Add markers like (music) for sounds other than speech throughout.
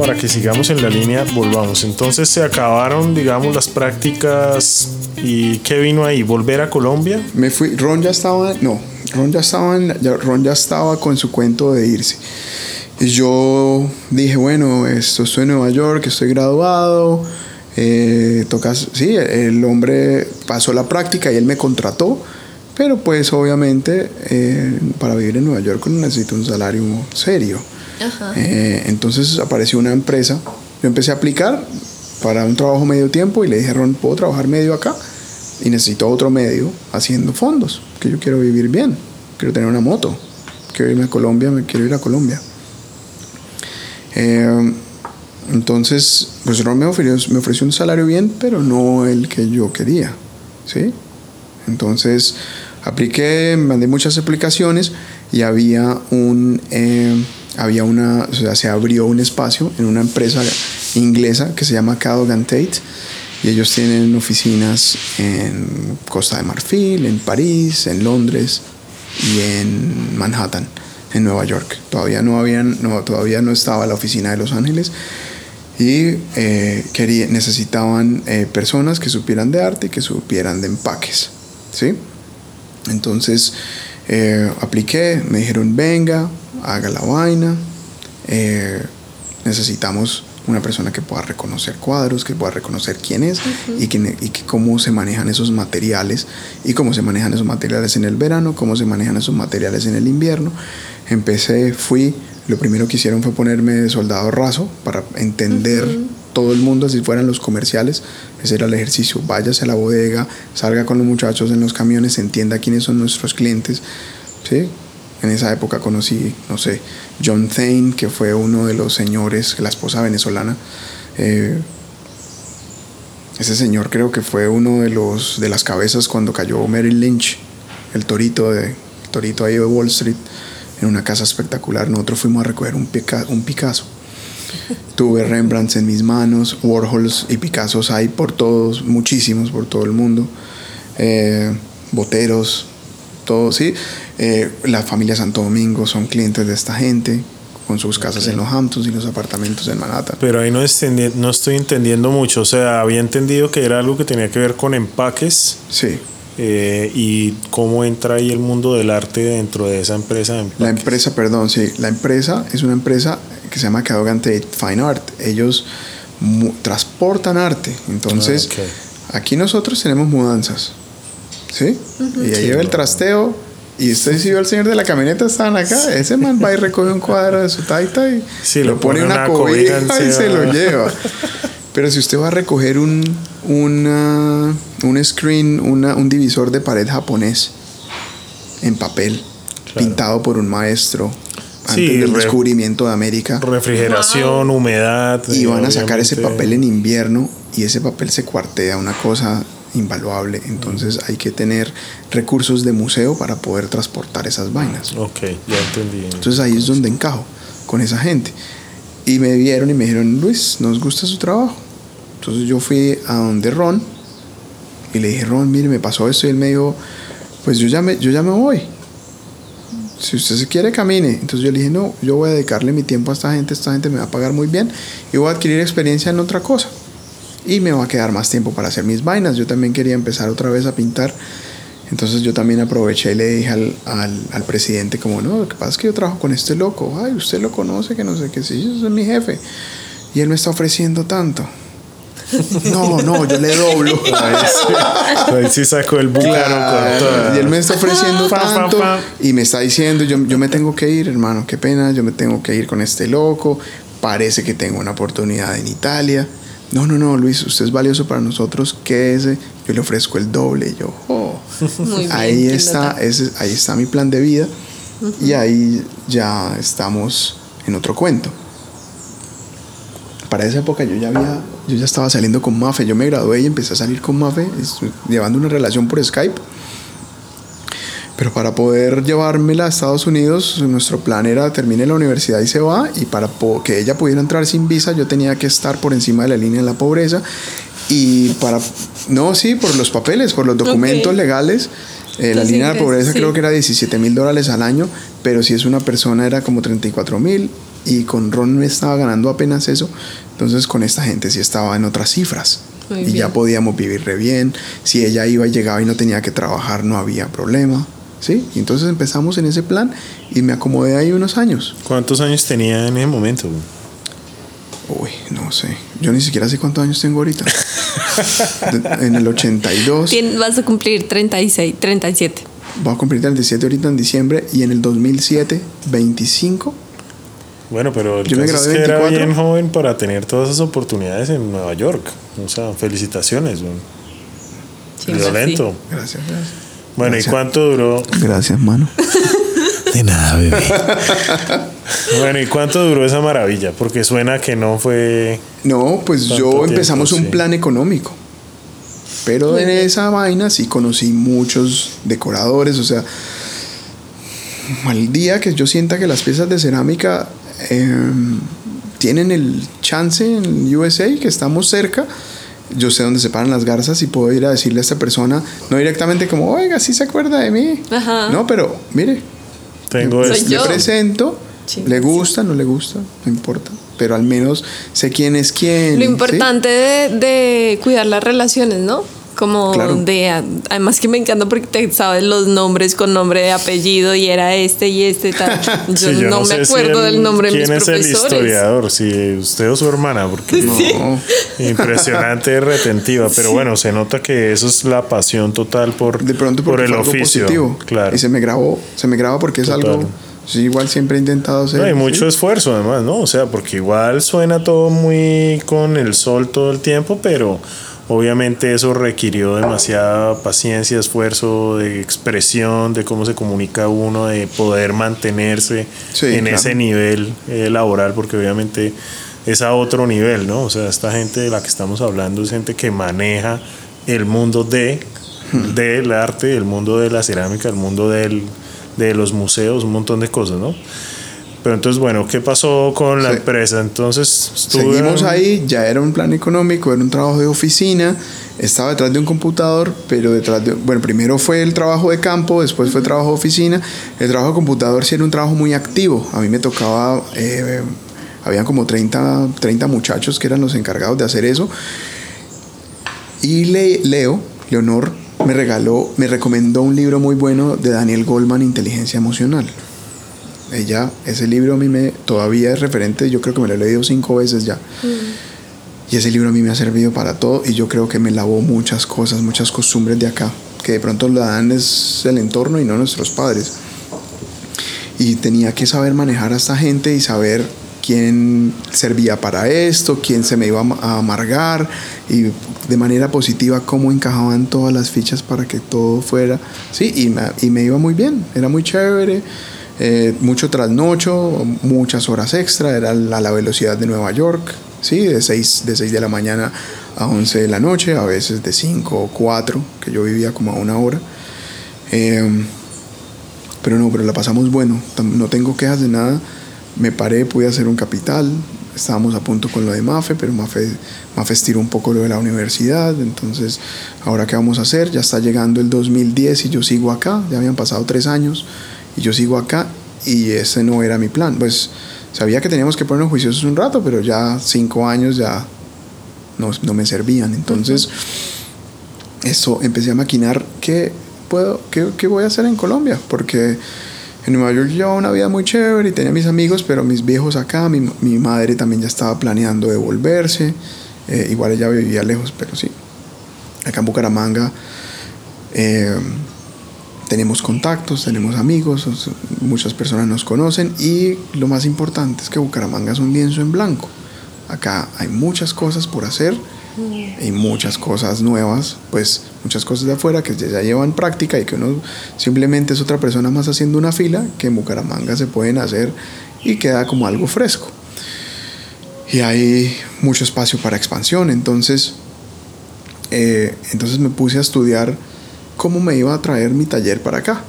para que sigamos en la línea, volvamos. Entonces se acabaron, digamos, las prácticas y ¿qué vino ahí? ¿Volver a Colombia? Me fui, Ron ya estaba, no, Ron ya estaba, Ron ya estaba con su cuento de irse. Y yo dije, bueno, esto estoy en Nueva York, estoy graduado, eh, tocas, sí, el hombre pasó la práctica y él me contrató, pero pues obviamente eh, para vivir en Nueva York necesito un salario serio. Eh, entonces apareció una empresa, yo empecé a aplicar para un trabajo medio tiempo y le dije, Ron, ¿puedo trabajar medio acá? Y necesito otro medio haciendo fondos, que yo quiero vivir bien, quiero tener una moto, quiero irme a Colombia, me quiero ir a Colombia. Eh, entonces, pues Ron me ofreció, me ofreció un salario bien, pero no el que yo quería, ¿sí? Entonces, apliqué, mandé muchas aplicaciones y había un, eh, había una, o sea, se abrió un espacio en una empresa inglesa que se llama Cadogan Tate y ellos tienen oficinas en Costa de Marfil, en París, en Londres y en Manhattan, en Nueva York. Todavía no, habían, no, todavía no estaba la oficina de Los Ángeles y eh, necesitaban eh, personas que supieran de arte y que supieran de empaques. ¿sí? Entonces eh, apliqué, me dijeron venga, haga la vaina, necesitamos una persona que pueda reconocer cuadros, que pueda reconocer quién es y, que, y cómo se manejan esos materiales y cómo se manejan esos materiales en el verano, cómo se manejan esos materiales en el invierno. Empecé, fui, lo primero que hicieron fue ponerme de soldado raso para entender todo el mundo, así fueran los comerciales. Ese era el ejercicio. Váyase a la bodega, salga con los muchachos en los camiones, entienda quiénes son nuestros clientes. ¿sí? En esa época conocí, no sé, John Thane, que fue uno de los señores, la esposa venezolana. Eh, ese señor creo que fue uno de los de las cabezas cuando cayó Merrill Lynch, el torito de el torito ahí de Wall Street en una casa espectacular. Nosotros fuimos a recoger un, un Picasso. (laughs) Tuve Rembrandts en mis manos, Warhols y Picassos hay por todos, muchísimos por todo el mundo. Eh, boteros, todo, sí. Eh, la familia Santo Domingo son clientes de esta gente con sus casas en los Hamptons y los apartamentos en Manhattan. Pero ahí no, no estoy entendiendo mucho. O sea, había entendido que era algo que tenía que ver con empaques. Sí. Eh, y cómo entra ahí el mundo del arte dentro de esa empresa. la empresa, perdón, sí, la empresa es una empresa que se llama Cadogan Fine Art. Ellos transportan arte. Entonces, ah, aquí nosotros tenemos mudanzas. ¿Sí? Y ahí lleva el trasteo. Y usted si vio el señor de la camioneta, estaban acá. Ese man va y (laughs) recoge un cuadro de su taita y lo, pone en una, cobija y se lo lleva. Pero si usted va a recoger un, un screen, un divisor de pared japonés en papel, pintado por un maestro antes del descubrimiento de América. Refrigeración, humedad. Y van a sacar ese papel en invierno y ese papel se cuartea, una cosa invaluable. Entonces hay que tener recursos de museo para poder transportar esas vainas. Ok, ya entendí. Entonces ahí es donde encajo con esa gente. Y me vieron y me dijeron, Luis, ¿nos gusta su trabajo? Entonces yo fui a donde Ron y le dije, Ron, mire, me pasó esto y él me dijo, pues yo ya me, yo ya me voy. Si usted se quiere, camine. Entonces yo le dije, no, yo voy a dedicarle mi tiempo a esta gente, esta gente me va a pagar muy bien y voy a adquirir experiencia en otra cosa. Y me va a quedar más tiempo para hacer mis vainas. Yo también quería empezar otra vez a pintar. Entonces yo también aproveché y le dije al, al, al presidente como, no, lo que pasa es que yo trabajo con este loco. Ay, usted lo conoce, que no sé qué, sí, yo soy mi jefe. Y él me está ofreciendo tanto. (laughs) No, no, yo le doblo. (laughs) Ahí sí, sacó el búcaro Y él me está ofreciendo tanto y me está diciendo, yo, yo me tengo que ir, hermano, qué pena, yo me tengo que ir con este loco. Parece que tengo una oportunidad en Italia. No, no, no, Luis, usted es valioso para nosotros, quédese, yo le ofrezco el doble. yo, oh, (laughs) ahí está, ese, ahí está mi plan de vida y ahí ya estamos en otro cuento. Para esa época yo ya había yo ya estaba saliendo con Mafe, yo me gradué y empecé a salir con Mafe, llevando una relación por Skype. Pero para poder llevármela a Estados Unidos, nuestro plan era termine la universidad y se va. Y para que ella pudiera entrar sin visa, yo tenía que estar por encima de la línea de la pobreza. Y para, no, sí, por los papeles, por los documentos legales. Eh, la línea de la pobreza creo que era 17 mil dólares al año, pero si es una persona era como 34 mil y con Ron me estaba ganando apenas eso, entonces con esta gente sí estaba en otras cifras. Muy y ya podíamos vivir re bien. Si ella iba y llegaba y no tenía que trabajar, no había problema. ¿Sí? Y entonces empezamos en ese plan y me acomodé ahí unos años. ¿Cuántos años tenía en ese momento? Uy, no sé. Yo ni siquiera sé cuántos años tengo ahorita. De- en el 82. Tien- vas a cumplir 36, 37. Voy a cumplir 37 ahorita en diciembre y en el 2007, 25. Bueno, pero Yo me gradué que era 24. bien joven para tener todas esas oportunidades en Nueva York. O sea, felicitaciones. güey. Sí, Violento. Gracias, gracias. Bueno, Gracias. ¿y cuánto duró? Gracias, mano. (laughs) De nada, bebé. bueno, ¿y cuánto duró esa maravilla? Porque suena que no fue. No, pues yo tiempo, empezamos un sí. plan económico. Pero en esa vaina sí conocí muchos decoradores, o sea, al día que yo sienta que las piezas de cerámica eh, tienen el chance en USA, que estamos cerca, yo sé dónde se paran las garzas y puedo ir a decirle a esta persona, no directamente como, oiga, sí se acuerda de mí. Ajá. No, pero mire, Tengo Soy esto. le yo. presento, Sí, le sí. gusta, no le gusta, no importa. Pero al menos sé quién es quién. Lo ¿sí? importante de, de cuidar las relaciones, ¿no? Como Claro. de. Además que me encanta porque te sabes los nombres con nombre de apellido y era este y este tal. (laughs) Yo, Sí, yo no, me si acuerdo el- del nombre de mis ¿Quién es el profesores. historiador? Si usted o su hermana, porque (laughs) No, impresionante retentiva. Pero bueno, se nota que eso es la pasión total por, de pronto por el oficio. positivo. Claro. Y se me grabó, se me graba porque es algo. Sí, igual siempre he intentado hacer. No, hay mucho ¿sí? esfuerzo además, ¿no? O sea, porque igual suena todo muy con el sol todo el tiempo, pero obviamente eso requirió demasiada paciencia, esfuerzo de expresión, de cómo se comunica uno, de poder mantenerse Sí, en claro. ese nivel eh, laboral, porque obviamente es a otro nivel, ¿no? O sea, esta gente de la que estamos hablando es gente que maneja el mundo de del arte, el mundo de la cerámica, el mundo del, de los museos, un montón de cosas, ¿no? Pero entonces, bueno, ¿qué pasó con la Sí. empresa? Entonces, estuve- Seguimos ahí, ya era un plan económico, era un trabajo de oficina, estaba detrás de un computador, pero detrás de, bueno, primero fue el trabajo de campo, después fue trabajo de oficina, el trabajo de computador sí era un trabajo muy activo, a mí me tocaba, eh, habían como 30, 30 muchachos que eran los encargados de hacer eso, y Le- Leo, Leonor, me regaló, me recomendó un libro muy bueno de Daniel Goldman, Inteligencia Emocional. Ella, ese libro a mí me todavía es referente, yo creo que me lo he leído cinco veces ya. Y ese libro a mí me ha servido para todo y yo creo que me lavó muchas cosas, muchas costumbres de acá, que de pronto la dan es el entorno y no nuestros padres. Y tenía que saber manejar a esta gente y saber quién servía para esto, quién se me iba a amargar y de manera positiva cómo encajaban todas las fichas para que todo fuera. Sí, y me, y me iba muy bien, era muy chévere. Eh, mucho trasnocho, muchas horas extra, era la, la velocidad de Nueva York, ¿sí? de 6 de, seis de la mañana a 11 de la noche, a veces de 5 o 4, que yo vivía como a una hora. Em, pero no, pero la pasamos bueno. No tengo quejas de nada. Me paré, pude hacer un capital. Estábamos a punto con lo de Mafe, pero Mafe, Mafe estiró un poco lo de la universidad. Entonces, ahora qué vamos a hacer? Ya está llegando el 2010 y yo sigo acá. Ya habían pasado tres años y yo sigo acá. Y ese no era mi plan. Pues sabía que teníamos que ponernos juiciosos un rato, pero ya cinco años ya no, no me servían. Entonces, eso empecé a maquinar qué puedo, qué, qué voy a hacer en Colombia, porque en Nueva York llevaba una vida muy chévere y tenía mis amigos, pero mis viejos acá, mi, mi madre también ya estaba planeando devolverse, eh, igual ella vivía lejos, pero sí, acá en Bucaramanga eh, tenemos contactos, tenemos amigos, muchas personas nos conocen y lo más importante es que Bucaramanga es un lienzo en blanco. Acá hay muchas cosas por hacer y muchas cosas nuevas, pues muchas cosas de afuera que ya llevan práctica y que uno simplemente es otra persona más haciendo una fila que en Bucaramanga se pueden hacer y queda como algo fresco. Y hay mucho espacio para expansión, entonces, eh, entonces me puse a estudiar cómo me iba a traer mi taller para acá.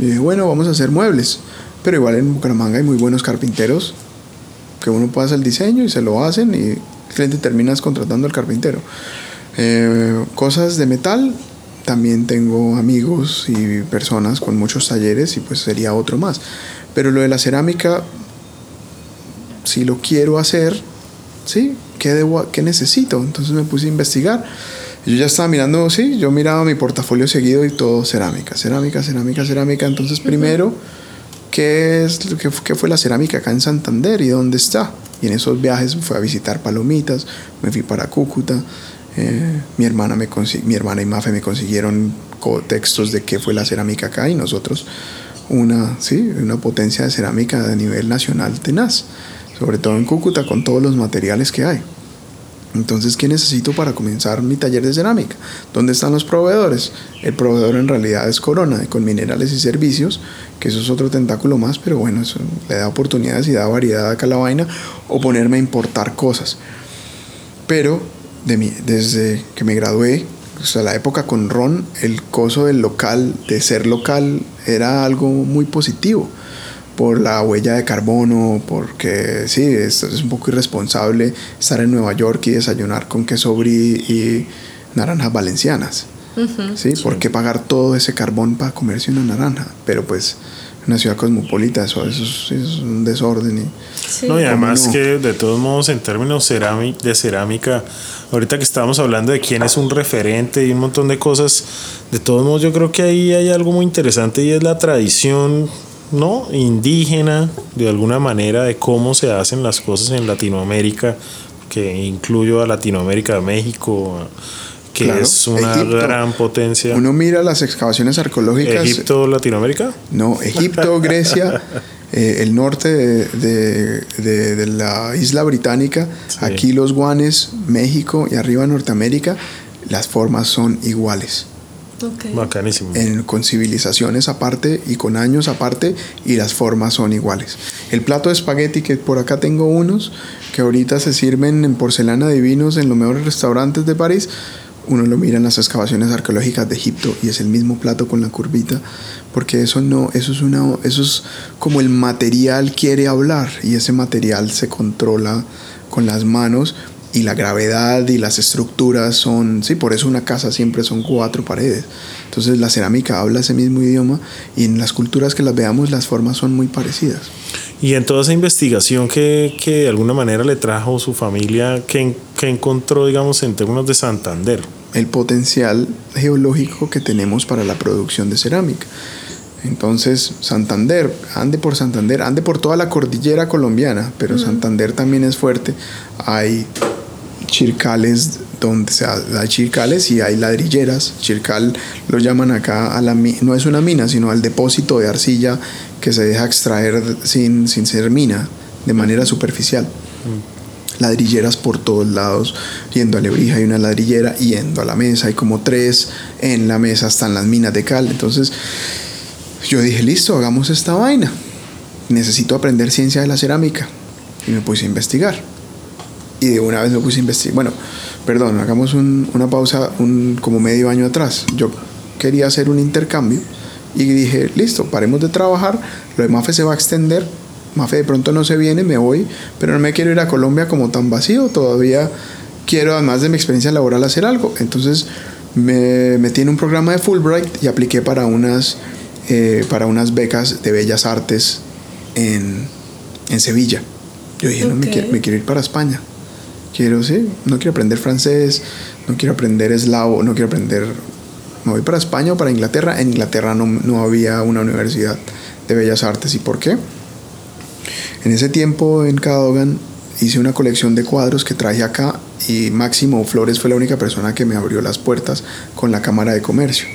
Y dije, bueno, vamos a hacer muebles, pero igual en Bucaramanga hay muy buenos carpinteros que uno hacer el diseño y se lo hacen y el cliente terminas contratando al carpintero. Eh, cosas de metal, también tengo amigos y personas con muchos talleres y pues sería otro más. Pero lo de la cerámica, si lo quiero hacer, ¿sí? ¿Qué, debo, ¿Qué necesito? Entonces me puse a investigar. Yo ya estaba mirando, sí, yo miraba mi portafolio seguido y todo cerámica, cerámica, cerámica, cerámica. Entonces primero, ¿qué, es, qué, qué fue la cerámica acá en Santander y dónde está? Y en esos viajes fui a visitar Palomitas, me fui para Cúcuta, eh, mi, hermana me mi hermana y Mafe me consiguieron textos de qué fue la cerámica acá y nosotros una, ¿sí? una potencia de cerámica de nivel nacional tenaz, sobre todo en Cúcuta con todos los materiales que hay. Entonces, ¿qué necesito para comenzar mi taller de cerámica? ¿Dónde están los proveedores? El proveedor en realidad es Corona, con minerales y servicios, que eso es otro tentáculo más, pero bueno, eso le da oportunidades y da variedad a la vaina, o ponerme a importar cosas. Pero de mí, desde que me gradué, o la época con Ron, el coso del local, de ser local, era algo muy positivo por la huella de carbono, porque sí, es, es un poco irresponsable estar en Nueva York y desayunar con queso brie y naranjas valencianas. ¿sí? ¿Por qué pagar todo ese carbón para comerse una naranja? Pero pues una ciudad cosmopolita, eso, es, un desorden. Y, No, y además que de todos modos en términos de cerámica, ahorita que estábamos hablando de quién es un referente y un montón de cosas, de todos modos yo creo que ahí hay algo muy interesante y es la tradición ¿no? indígena, de alguna manera, de cómo se hacen las cosas en Latinoamérica, que incluyo a Latinoamérica, México, que es una gran potencia. Uno mira las excavaciones arqueológicas. ¿Egipto, Latinoamérica? No, Egipto, (laughs) Grecia, eh, el norte de, de, la isla británica, aquí los guanes, México y arriba Norteamérica, las formas son iguales. Bacanísimo. con civilizaciones aparte y con años aparte y las formas son iguales. El plato de espagueti que por acá tengo unos que ahorita se sirven en porcelana de vinos en los mejores restaurantes de París. Uno lo mira en las excavaciones arqueológicas de Egipto y es el mismo plato con la curvita, porque eso no, eso es una, eso es como el material quiere hablar y ese material se controla con las manos y la gravedad y las estructuras son, sí, por eso una casa siempre son cuatro paredes. Entonces la cerámica habla ese mismo idioma y en las culturas que las veamos las formas son muy parecidas. Y en toda esa investigación que, que de alguna manera le trajo su familia, ¿qué, ¿qué, encontró, digamos, en términos de Santander? El potencial geológico que tenemos para la producción de cerámica. Entonces, Santander, ande por Santander, ande por toda la cordillera colombiana, pero Santander también es fuerte. Hay chircales donde se hay chircales y hay ladrilleras. Chircal lo llaman acá a la no es una mina, sino al depósito de arcilla que se deja extraer sin, sin ser mina, de manera superficial. Ladrilleras por todos lados, yendo a Lebrija hay una ladrillera, yendo a la mesa hay como tres, en la mesa están las minas de cal. Entonces yo dije, listo, hagamos esta vaina. Necesito aprender ciencia de la cerámica. Y me puse a investigar y de una vez me puse a investigar. Bueno, perdón, hagamos una pausa un, como medio año atrás. Yo quería hacer un intercambio y dije, listo, paremos de trabajar, lo de Mafe se va a extender, Mafe de pronto no se viene, me voy, pero no me quiero ir a Colombia como tan vacío, todavía quiero, además de mi experiencia laboral, hacer algo. Entonces me metí en un programa de Fulbright y apliqué para unas, eh, para unas becas de bellas artes en, en Sevilla. Yo dije, no, me quiero, me quiero ir para España quiero, sí, no quiero aprender francés, no quiero aprender eslavo, no quiero aprender, me voy para España o para Inglaterra. En Inglaterra no, no había una universidad de bellas artes. ¿Y por qué? En ese tiempo en Cadogan hice una colección de cuadros que traje acá y Máximo Flores fue la única persona que me abrió las puertas con la Cámara de Comercio.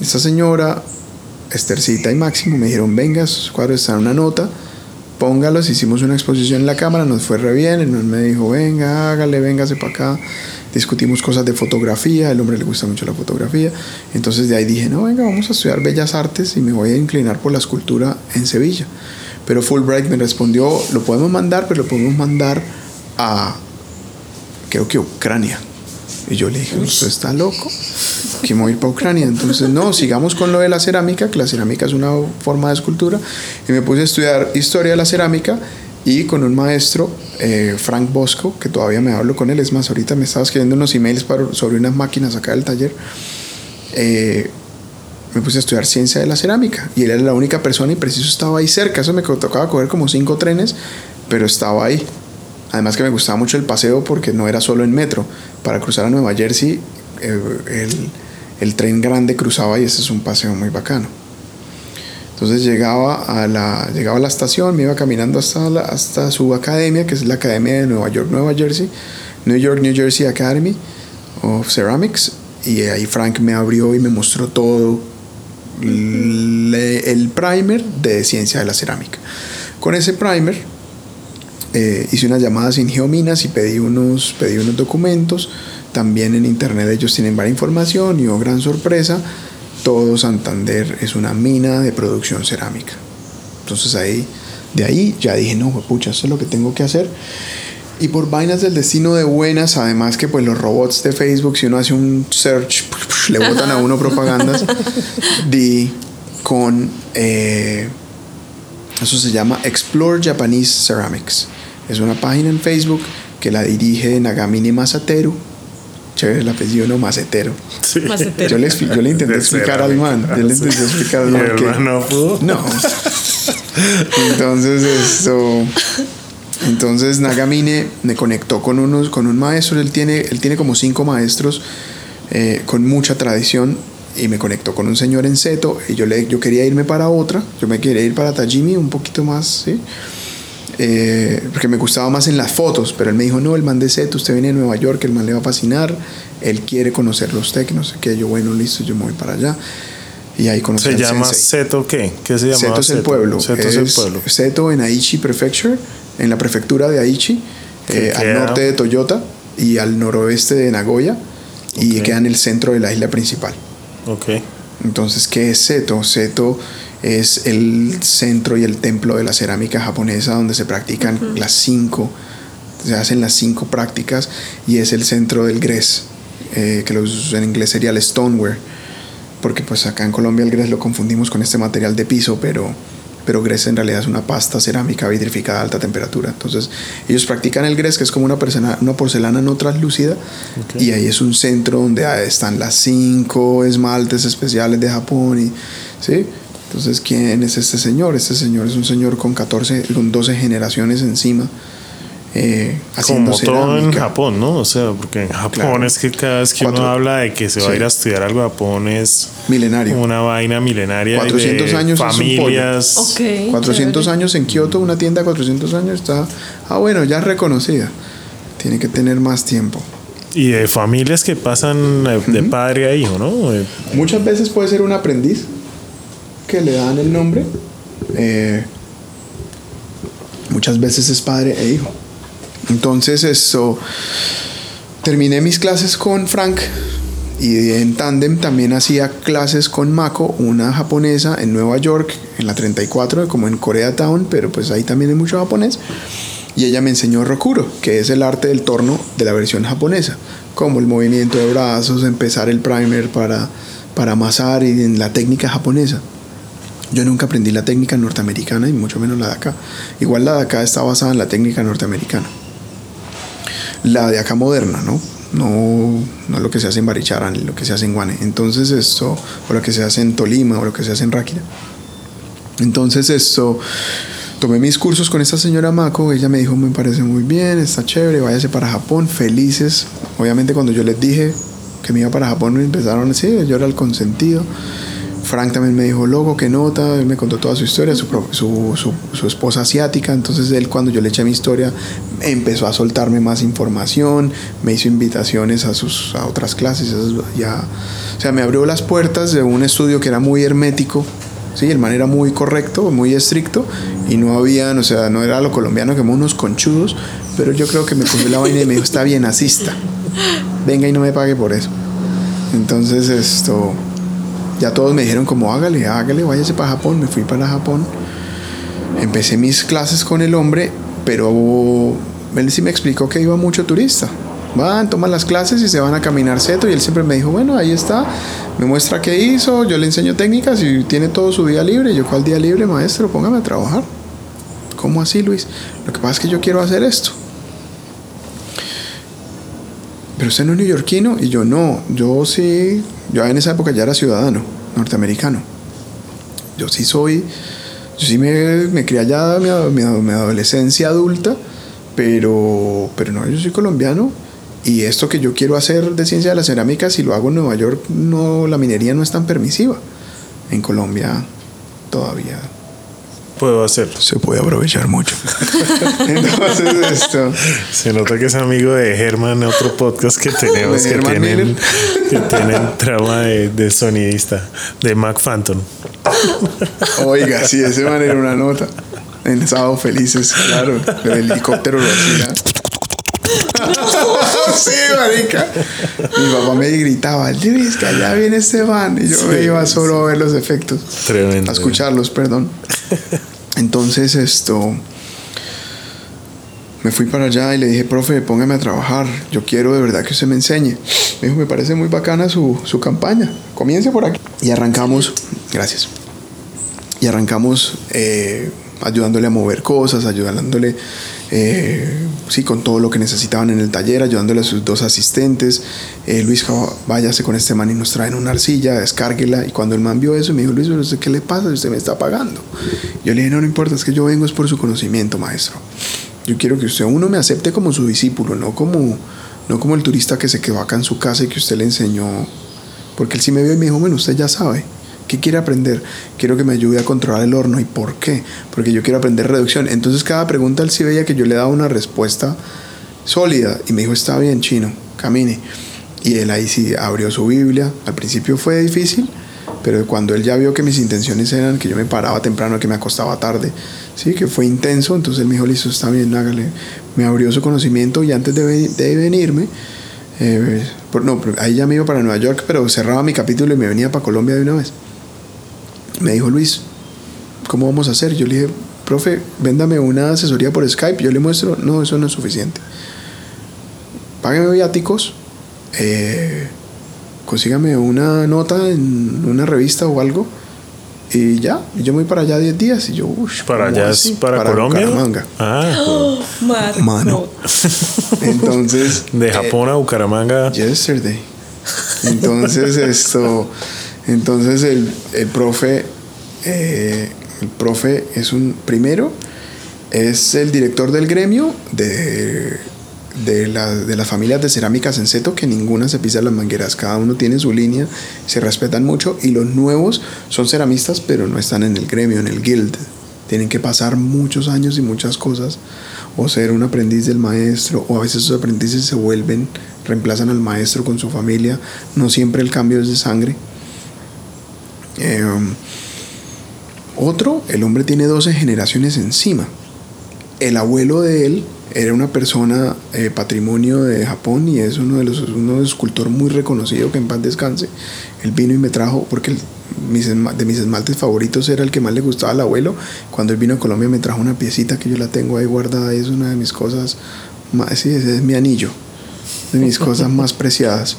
Esta señora, Estercita y Máximo, me dijeron, venga, cuadros están en una nota, póngalos, hicimos una exposición en la cámara, nos fue re bien, el me dijo, venga, hágale, véngase para acá, discutimos cosas de fotografía, el hombre le gusta mucho la fotografía, entonces de ahí dije, no, venga, vamos a estudiar bellas artes y me voy a inclinar por la escultura en Sevilla. Pero Fulbright me respondió, lo podemos mandar, pero lo podemos mandar a, creo que Ucrania. Y yo le dije, usted está loco que voy a ir para Ucrania. Entonces, no, sigamos con lo de la cerámica, que la cerámica es una forma de escultura. Y me puse a estudiar historia de la cerámica y con un maestro, eh, Frank Bosco, que todavía me hablo con él. Es más, ahorita me estaba escribiendo unos emails para, sobre unas máquinas acá del taller. Eh, me puse a estudiar ciencia de la cerámica y él era la única persona y preciso estaba ahí cerca. Eso me tocaba coger como cinco trenes pero estaba ahí. Además que me gustaba mucho el paseo porque no era solo en metro. Para cruzar a Nueva Jersey, eh, el, tren grande cruzaba y ese es un paseo muy bacano. Entonces llegaba a la, llegaba a la estación, me iba caminando hasta, la, hasta su academia, que es la Academia de Nueva York, Nueva Jersey, New York, New Jersey Academy of Ceramics, y ahí Frank me abrió y me mostró todo el primer de ciencia de la cerámica. Con ese primer eh, hice unas llamadas en Geominas y pedí unos, pedí unos documentos. También en internet ellos tienen varias información y oh gran sorpresa, todo Santander es una mina de producción cerámica. Entonces ahí, de ahí ya dije, no, pucha, esto es lo que tengo que hacer. Y por vainas del destino de buenas, además que pues los robots de Facebook, si uno hace un search, (laughs) le botan a uno propagandas, (laughs) di con, eh, eso se llama Explore Japanese Ceramics. Es una página en Facebook que la dirige Nagamine Masateru. Chévere el apellido, no Macetero. Sí. Macetero. Yo le, expli- yo le intenté De explicar al cerámica, man. Yo le intenté explicar al que- man no pudo. no. Entonces esto. Entonces Nagamine me conectó con unos, con un maestro. Él tiene, él tiene como cinco maestros eh, con mucha tradición y me conectó con un señor en Seto y yo le, yo quería irme para otra. Yo me quería ir para Tajimi un poquito más, sí. Eh, porque me gustaba más en las fotos, pero él me dijo, no, el man de Seto, usted viene de Nueva York, el man le va a fascinar, él quiere conocerlo a usted, que no sé qué, yo bueno, listo, yo me voy para allá. Y ahí conocí ¿Se al llama sensei. Seto qué? ¿Qué se llama? Seto es el pueblo. Seto es, el pueblo. Seto en Aichi Prefecture, en la prefectura de Aichi, eh, al norte de Toyota y al noroeste de Nagoya, y Ok. queda en el centro de la isla principal. Ok. Entonces, ¿qué es Seto? Seto es el centro y el templo de la cerámica japonesa donde se practican las cinco, se hacen las cinco prácticas y es el centro del gres, eh, que los, en inglés sería el stoneware, porque pues acá en Colombia el gres lo confundimos con este material de piso, pero, pero gres en realidad es una pasta cerámica vidrificada a alta temperatura. Entonces ellos practican el gres, que es como una, persona, una porcelana no translúcida, y ahí es un centro donde ah, están las cinco esmaltes especiales de Japón, y, ¿sí? Entonces, ¿quién es este señor? Este señor es un señor con 14, con 12 generaciones encima, eh, haciendo Como todo en. Japón, ¿no? O sea, porque en Japón Claro. es que cada vez que Cuatro- uno habla de que se va a Sí. ir a estudiar algo a Japón es Milenario. una vaina milenaria. y 400 de años es un familias. Ok. 400 chévere. años en Kioto, una tienda de 400 años está, ah bueno, ya es reconocida. Tiene que tener más tiempo. Y de familias que pasan de padre a hijo, ¿no? Muchas veces puede ser un aprendiz que le dan el nombre. eh, muchas veces es padre e hijo. Entonces eso terminé mis clases con Frank y en tándem también hacía clases con Mako, una japonesa en Nueva York, en la 34, como en Koreatown, pero pues ahí también hay mucho japonés. Y ella me enseñó Rokuro, que es el arte del torno de la versión japonesa, como el movimiento de brazos, empezar el primer para, para amasar y en la técnica japonesa. Yo nunca aprendí la técnica norteamericana y mucho menos la de acá. Igual la de acá está basada en la técnica norteamericana. La de acá moderna, ¿no? No, no lo que se hace en Barichara lo que se hace en Guane. Entonces esto, o lo que se hace en Tolima, o lo que se hace en Ráquira. Entonces esto, tomé mis cursos con esta señora Mako, ella me dijo, me parece muy bien, está chévere, váyase para Japón, felices. Obviamente cuando yo les dije que me iba para Japón, me empezaron así, yo era el consentido. Frank también me dijo, loco, qué nota, él me contó toda su historia, su, su, su, su esposa asiática, entonces él cuando yo le eché mi historia empezó a soltarme más información, me hizo invitaciones a, sus, a otras clases, ya, o sea, me abrió las puertas de un estudio que era muy hermético, Sí, el man era muy correcto, muy estricto y no habían, o sea, no era lo colombiano que unos conchudos, pero yo creo que me cogió la vaina y me dijo, está bien, asista. Venga y no me pague por eso. Entonces esto, ya todos me dijeron como hágale, hágale, váyase para Japón, me fui para Japón. Empecé mis clases con el hombre, pero él sí me explicó que iba mucho turista. Van, toman las clases y se van a caminar seto y él siempre me dijo, bueno, ahí está, me muestra qué hizo, yo le enseño técnicas y tiene todo su día libre. Yo, ¿cuál día libre, maestro? Póngame a trabajar. ¿Cómo así, Luis? Lo que pasa es que yo quiero hacer esto. Pero usted no es neoyorquino y yo no, yo sí, yo en esa época ya era ciudadano norteamericano. Yo sí soy Yo sí me, me crié allá mi, mi adolescencia adulta, pero, pero no, yo soy colombiano. Y esto que yo quiero hacer de ciencia de la cerámica, si lo hago en Nueva York, no, la minería no es tan permisiva. En Colombia todavía Puedo hacerlo. se puede aprovechar mucho. (laughs) Entonces, esto. Se nota que es amigo de Germán, otro podcast que tenemos que tienen, que tienen trauma de, de sonidista, de Mac Phantom. Oiga, sí, ese man era una nota. En Sábado Felices, claro. El helicóptero lo hacía. (laughs) sí, marica. Mi papá me gritaba, Luis, que allá viene este man. Y yo me Sí, iba solo a ver los efectos. Tremendo. A escucharlos, perdón. (laughs) Entonces, esto. Me fui para allá y le dije, profe, póngame a trabajar. Yo quiero de verdad que usted me enseñe. Me me parece muy bacana su, su campaña. Comience por aquí. Y arrancamos. Gracias. Y arrancamos eh, ayudándole a mover cosas, ayudándole, eh, sí, con todo lo que necesitaban en el taller, ayudándole a sus dos asistentes. Eh, Luis, váyase con este man y nos traen una arcilla, descárguela. Y cuando el man vio eso, me dijo, Luis, ¿pero usted qué le pasa? Usted me está pagando. Yo le dije, no, no importa, es que yo vengo es por su conocimiento, maestro. Yo quiero que usted, uno, me acepte como su discípulo, no como, no como el turista que se quedó acá en su casa y que usted le enseñó. Porque él sí me vio y me dijo, bueno, usted ya sabe. ¿Qué quiere aprender? Quiero que me ayude a controlar el horno. ¿Y por qué? Porque yo quiero aprender reducción. Entonces cada pregunta él sí veía que yo le daba una respuesta sólida. Y me dijo, está bien, chino, camine. Y él ahí sí abrió su Biblia. Al principio fue difícil, pero cuando él ya vio que mis intenciones eran que yo me paraba temprano, que me acostaba tarde, sí, que fue intenso, entonces él me dijo, listo, está bien, hágale. Me abrió su conocimiento y antes de, ve- de venirme, eh, no, ahí ya me iba para Nueva York, pero cerraba mi capítulo y me venía para Colombia de una vez. Me dijo Luis, ¿cómo vamos a hacer? Yo le dije, profe, véndame una asesoría por Skype. Yo le muestro, no, eso no es suficiente. Págame viáticos, eh, consígame una nota en una revista o algo. Y ya, y yo me voy para allá 10 días. Y yo, uff, ¿Para allá es para, Colombia? Bucaramanga. Ah, Marco. Mano. (laughs) Entonces. de eh, Japón a Bucaramanga. Yesterday. Entonces esto, entonces el, el profe, eh, el profe es un, primero, es el director del gremio de, de, la- de las familias de cerámicas en seto, que ninguna se pisa las mangueras, cada uno tiene su línea, se respetan mucho, y los nuevos son ceramistas, pero no están en el gremio, en el guild. Tienen que pasar muchos años y muchas cosas, o ser un aprendiz del maestro, o a veces esos aprendices se vuelven, reemplazan al maestro con su familia, no siempre el cambio es de sangre. Eh, otro, el hombre tiene 12 generaciones encima. El abuelo de él era una persona eh, patrimonio de Japón y es uno de los uno escultor muy reconocido que en paz descanse. Él vino y me trajo porque mis de mis esmaltes favoritos era el que más le gustaba al abuelo. Cuando él vino a Colombia me trajo una piecita que yo la tengo ahí guardada. Es una de mis cosas más, sí, ese es mi anillo, de mis cosas más preciadas.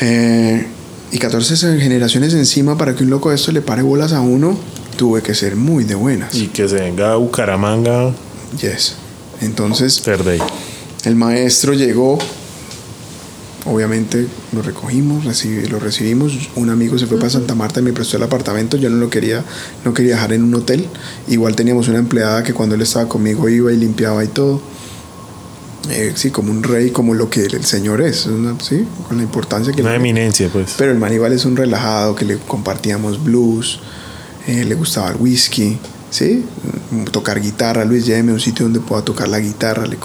Eh, y 14 generaciones encima para que un loco de esto le pare bolas a uno, tuve que ser muy de buenas. Y que se venga a Bucaramanga, Yes. Entonces, perdé. el maestro llegó, obviamente lo recogimos, recibi- lo recibimos, un amigo se fue para Santa Marta y me prestó el apartamento, yo no lo quería, no quería dejar en un hotel, igual teníamos una empleada que cuando él estaba conmigo iba y limpiaba y todo, Eh, sí, como un rey, como lo que el señor es, una- sí, con la importancia que Una le- eminencia, pues. pero el man igual es un relajado que le compartíamos blues, eh, le gustaba el whisky, ¿sí? Mm, Tocar guitarra, Luis, lléveme a un sitio donde pueda tocar la guitarra. le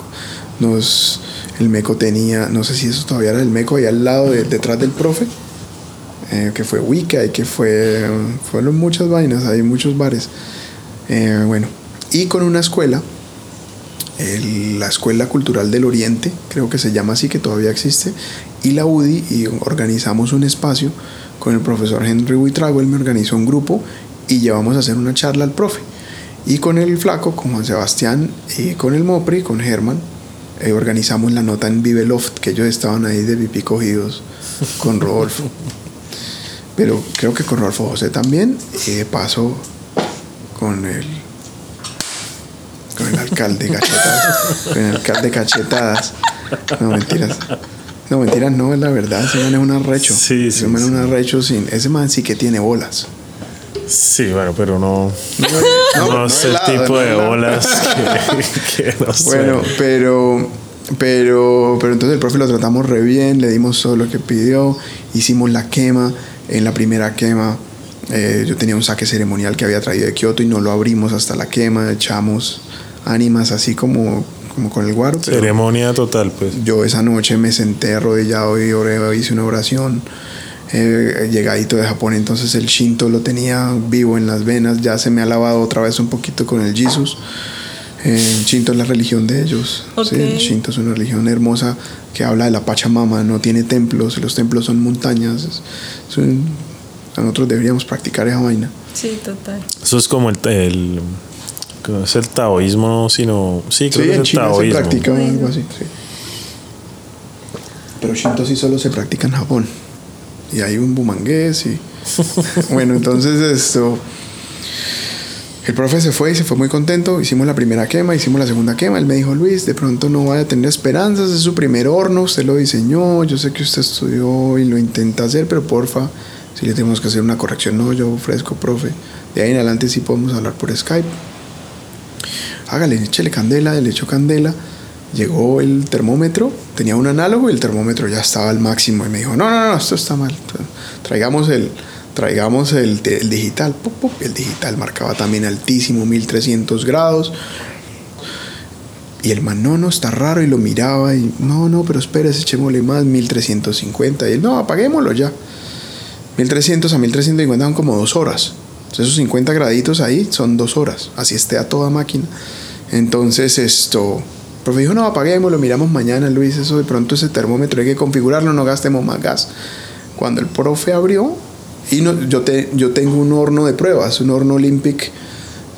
nos, el meco tenía, no sé si eso todavía era el meco, ahí al lado, de- detrás del profe, eh, que fue Wicca y que fue, fueron muchas vainas, hay muchos bares. Eh, bueno, y con una escuela, la Escuela Cultural del Oriente, creo que se llama así, que todavía existe, y la UDI, y organizamos un espacio con el profesor Henry Buitrago, él me organizó un grupo y llevamos a hacer una charla al profe. Y con el flaco, con Juan Sebastián, y con el Mopri, con Germán, eh, organizamos la nota en Vive Loft, que ellos estaban ahí de pipí cogidos con Rodolfo. Pero creo que con Rodolfo José también, de paso con el con el alcalde cachetadas. con el alcalde cachetadas. No, mentiras. No, mentiras, no, es la verdad. Ese man es un arrecho. Sí, sí, Ese man es sí. un arrecho sin. Ese man sí que tiene bolas. Sí, bueno, pero no, No, no, no es el helado, tipo no de helado. olas (laughs) que, que nos Bueno, pero, pero, pero entonces el profe lo tratamos re bien, le dimos todo lo que pidió, hicimos la quema. En la primera quema, eh, yo tenía un saque ceremonial que había traído de Kioto y no lo abrimos hasta la quema, echamos ánimas así como, como con el guaro. pero- Ceremonia total, pues. yo esa noche me senté arrodillado y oré, hice una oración. eh, llegadito de Japón, entonces el Shinto lo tenía vivo en las venas, ya se me ha lavado otra vez un poquito con el Jesus. Eh, el Shinto es la religión de ellos. ¿sí? El. Shinto es una religión hermosa que habla de la Pachamama, no tiene templos, los templos son montañas. es- es un- nosotros deberíamos practicar esa vaina. Sí, total. Eso es como el, el que no es el taoísmo, no, sino sí, creo Sí, que es en el China se taoísmo. practica algo así. sí. Pero Shinto sí solo se practica en Japón. Y hay un bumangués y... (laughs) bueno, entonces esto... El profe se fue y se fue muy contento. Hicimos la primera quema, hicimos la segunda quema. Él me dijo, Luis, de pronto no vaya a tener esperanzas. Es su primer horno, usted lo diseñó. Yo sé que usted estudió y lo intenta hacer, pero porfa, si le tenemos que hacer una corrección, no, yo ofrezco, profe. De ahí en adelante sí podemos hablar por Skype hágale, échele candela, le echó candela. Llegó el termómetro, tenía un análogo y el termómetro ya estaba al máximo. Y me dijo, no, no, no, esto está mal. Traigamos el, traigamos el, digital. El digital marcaba también altísimo, 1300 grados. Y el man, no, no, está raro. Y lo miraba y, no, no, pero espérese, echémosle más, 1350. Y él, no, apaguémoslo ya. 1300 a 1350 son como dos horas. Entonces, esos 50 graditos ahí son dos horas. Así esté a toda máquina. Entonces, esto. El profe dijo: No, apaguémoslo, miramos mañana, Luis. Eso de pronto ese termómetro hay que configurarlo, no gastemos más gas. Cuando el profe abrió, y no, yo, te, yo tengo un horno de pruebas, un horno Olympic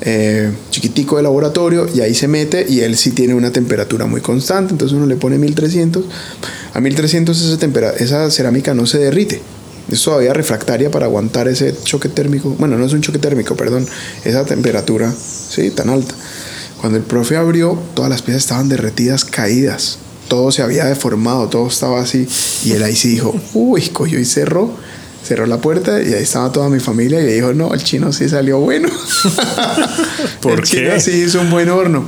eh, chiquitico de laboratorio, y ahí se mete, y él sí tiene una temperatura muy constante. Entonces, uno le pone 1300. A 1300 esa, esa cerámica no se derrite. Es todavía refractaria para aguantar ese choque térmico. Bueno, no es un choque térmico, perdón. Esa temperatura, sí, tan alta. Cuando el profe abrió, todas las piezas estaban derretidas, caídas. Todo se había deformado, todo estaba así. Y él ahí sí dijo, uy, cogió y cerró. Cerró la puerta y ahí estaba toda mi familia y le dijo, no, el chino sí salió bueno. (laughs) ¿Por el chino qué? sí hizo un buen horno.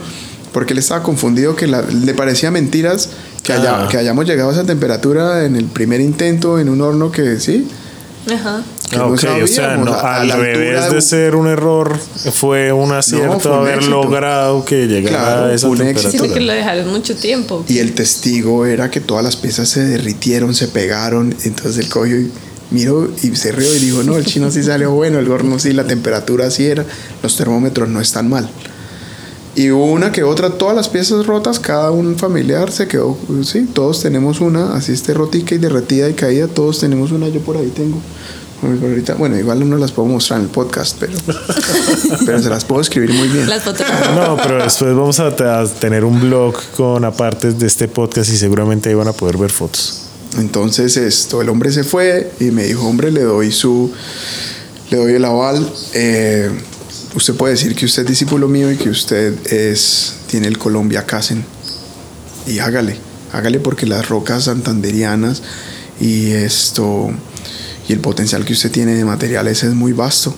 Porque él estaba confundido que la- le parecía mentiras que, haya- Ah. que hayamos llegado a esa temperatura en el primer intento en un horno que sí. Ajá. que Ah, no ok, o sea, no, a- a al revés de de ser un error, fue un acierto fue un haber éxito. logrado que llegara Claro, a esa un éxito. Sí, porque temperatura. lo dejaron mucho tiempo. Y el testigo era que todas las piezas se derritieron, se pegaron. Entonces él cogió y miró y se rió y dijo, no, el chino sí salió bueno, el horno sí, la temperatura sí era, los termómetros no están mal. Y una que otra, todas las piezas rotas, cada un familiar se quedó, sí, todos tenemos una, así esté rotica y derretida y caída, todos tenemos una, yo por ahí tengo. Bueno, por ahorita- Bueno, igual no las puedo mostrar en el podcast, pero, (laughs) pero se las puedo escribir muy bien. Las fotos. No, pero después vamos a tener un blog con apartes de este podcast y seguramente ahí van a poder ver fotos. Entonces esto, el hombre se fue y me dijo, hombre, le doy su, le doy el aval. eh, usted puede decir que usted es discípulo mío y que usted es, tiene el Colombia Casen. Y hágale, hágale porque las rocas santanderianas y esto, y el potencial que usted tiene de materiales es muy vasto.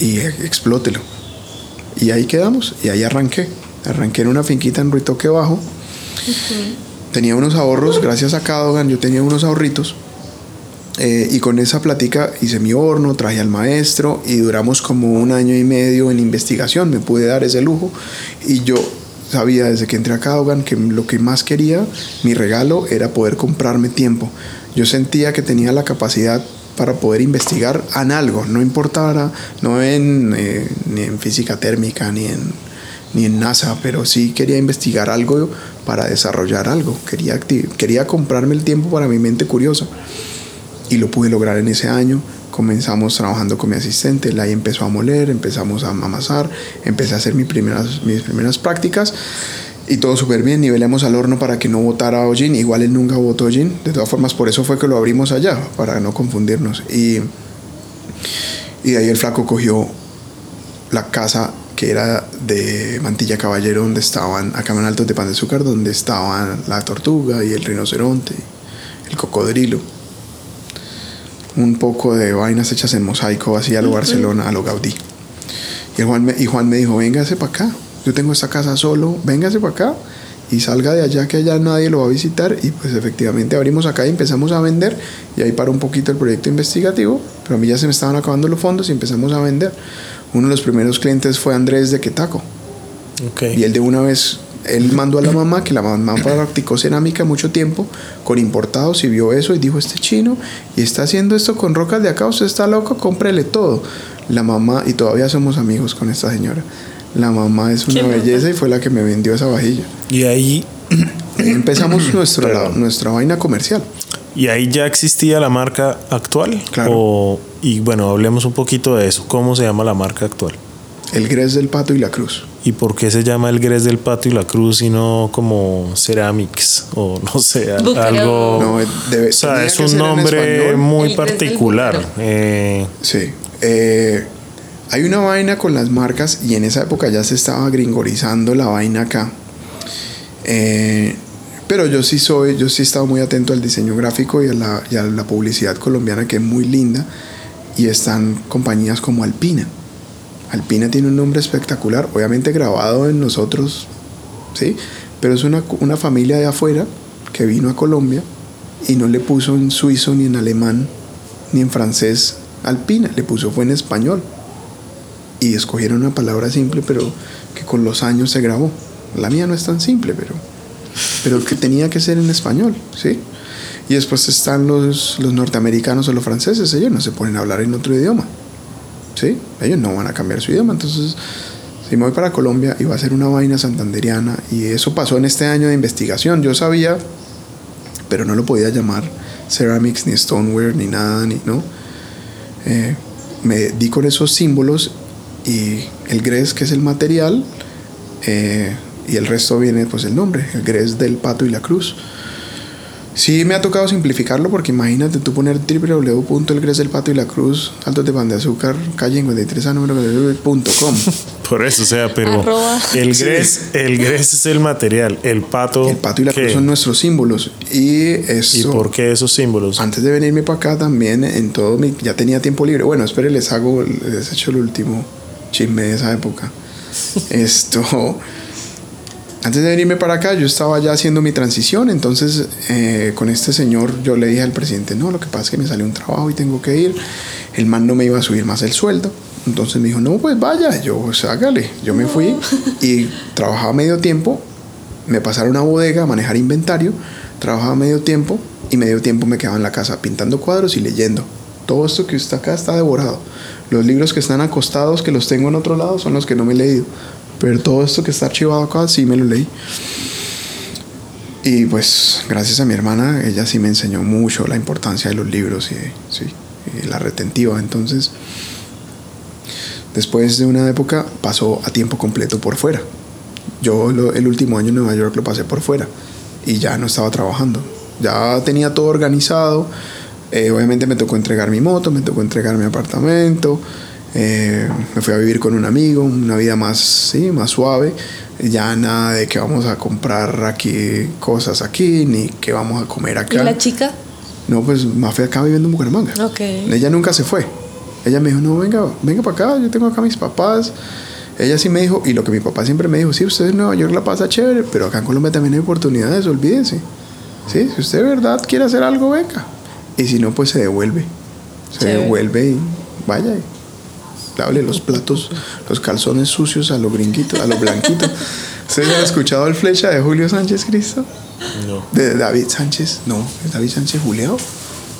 Y eh, explótelo. Y ahí quedamos, y ahí arranqué. Arranqué en una finquita en Ruitoque Bajo tenía unos ahorros, (laughs) gracias a Cadogan, yo tenía unos ahorritos. Eh, y con esa plática hice mi horno, traje al maestro y duramos como un año y medio en investigación. Me pude dar ese lujo y yo sabía desde que entré a Cadogan que lo que más quería, mi regalo, era poder comprarme tiempo. Yo sentía que tenía la capacidad para poder investigar en algo, no importara, no en, eh, ni en física térmica, ni en, ni en NASA, pero sí quería investigar algo para desarrollar algo. Quería, quería comprarme el tiempo para mi mente curiosa. Y lo pude lograr en ese año. Comenzamos trabajando con mi asistente, ahí empezó a moler, empezamos a amasar, empecé a hacer mis primeras, mis primeras prácticas y todo súper bien. Nivelamos al horno para que no botara hollín. Igual él nunca botó hollín. De todas formas, por eso fue que lo abrimos allá, para no confundirnos. Y, y de ahí el flaco cogió la casa que era de Mantilla Caballero, donde estaban, acá en Altos de Pan de Azúcar, donde estaban la tortuga y el rinoceronte, el cocodrilo. Un poco de vainas hechas en mosaico, así a lo Barcelona, a lo Gaudí. Y Juan, me, y Juan me dijo, véngase para acá, yo tengo esta casa solo, véngase para acá y salga de allá que allá nadie lo va a visitar y pues efectivamente abrimos acá y empezamos a vender y ahí paró un poquito el proyecto investigativo, pero a mí ya se me estaban acabando los fondos y empezamos a vender. Uno de los primeros clientes fue Andrés de Quetaco Ok. y él de una vez, él mandó a la mamá, que la mamá practicó cerámica mucho tiempo con importados y vio eso y dijo, este chino y está haciendo esto con rocas de acá, usted está loco, cómprele todo. La mamá, y todavía somos amigos con esta señora, la mamá es una belleza y fue la que me vendió esa vajilla. Y ahí, Ahí (clears throat) empezamos (clears throat) nuestra vaina comercial. y ahí ya existía la marca actual. Claro. O- y bueno, hablemos un poquito de eso. ¿Cómo se llama la marca actual? El Gres del Pato y la Cruz. ¿Y por qué se llama el Gres del Pato y la Cruz y no como Ceramics? O (laughs) no sé, algo... No, debe- o sea, es un nombre muy El particular. Eh, Sí. Eh, hay una vaina con las marcas y en esa época ya se estaba gringorizando la vaina acá. Eh, pero yo sí soy, yo sí he estado muy atento al diseño gráfico y a, la, y a la publicidad colombiana que es muy linda. Y están compañías como Alpina. Alpina tiene un nombre espectacular, obviamente grabado en nosotros, ¿sí? Pero es una, una familia de afuera que vino a Colombia y no le puso en suizo ni en alemán ni en francés Alpina, le puso fue en español. Y escogieron una palabra simple, pero que con los años se grabó. La mía no es tan simple, pero, pero que tenía que ser en español, ¿sí? Y después están los, los norteamericanos o los franceses, ellos no se ponen a hablar en otro idioma, ¿sí? Ellos no van a cambiar su idioma, entonces si me voy para Colombia iba a ser una vaina santanderiana y eso pasó en este año de investigación. Yo sabía, pero no lo podía llamar ceramics ni stoneware ni nada, ni, ¿no? Eh, me di con esos símbolos y el gres que es el material eh, y el resto viene pues el nombre, el gres del pato y la cruz. Sí me ha tocado simplificarlo porque imagínate tú poner www.elgres del pato y la cruz, altos de pan de azúcar, calle 53 a número punto com. (laughs) por eso, o sea, pero Arroba. el Sí. gres, el gres es el material, el pato. El pato y la ¿qué? cruz son nuestros símbolos y ¿Y eso por qué esos símbolos? Antes de venirme para acá también, en todo mi, ya tenía tiempo libre. Bueno, espere, les hago, les echo el último chisme de esa época. (laughs) Esto, antes de venirme para acá, yo estaba ya haciendo mi transición, entonces eh, con este señor yo le dije al presidente, no, lo que pasa es que me salió un trabajo y tengo que ir. El man no me iba a subir más el sueldo. Entonces me dijo, no, pues vaya, yo, pues hágale. Yo me fui y trabajaba medio tiempo, me pasaron a bodega a manejar inventario, trabajaba medio tiempo y medio tiempo me quedaba en la casa pintando cuadros y leyendo. Todo esto que está acá está devorado. Los libros que están acostados, que los tengo en otro lado, son los que no me he leído. Pero todo esto que está archivado acá sí me lo leí. Y pues gracias a mi hermana, ella sí me enseñó mucho la importancia de los libros y, sí, y la retentiva. Entonces, después de una época pasó a tiempo completo por fuera. Yo lo- el último año en Nueva York lo pasé por fuera y ya no estaba trabajando. Ya tenía todo organizado. Eh, obviamente me tocó entregar mi moto, me tocó entregar mi apartamento. Eh, me fui a vivir con un amigo, una vida más, sí, más suave. Ya nada de que vamos a comprar aquí cosas aquí, ni que vamos a comer ¿Y acá. la chica? No, pues Mafe acá viviendo en Bucaramanga. Ella nunca se fue. Ella me dijo, no, venga, venga para acá, yo tengo acá a mis papás. Ella sí me dijo, y lo que mi papá siempre me dijo, sí, usted en Nueva York la pasa chévere, pero acá en Colombia también hay oportunidades, olvídese. Sí, si usted de verdad quiere hacer algo, venga. Y si no, pues se devuelve. Se Chévere. devuelve y vaya lávele los platos, los calzones sucios a los gringuitos, a los blanquitos. ¿Ustedes han escuchado el flecha de Julio Sánchez Cristo? No. De David Sánchez, no, es David Sánchez Juliado.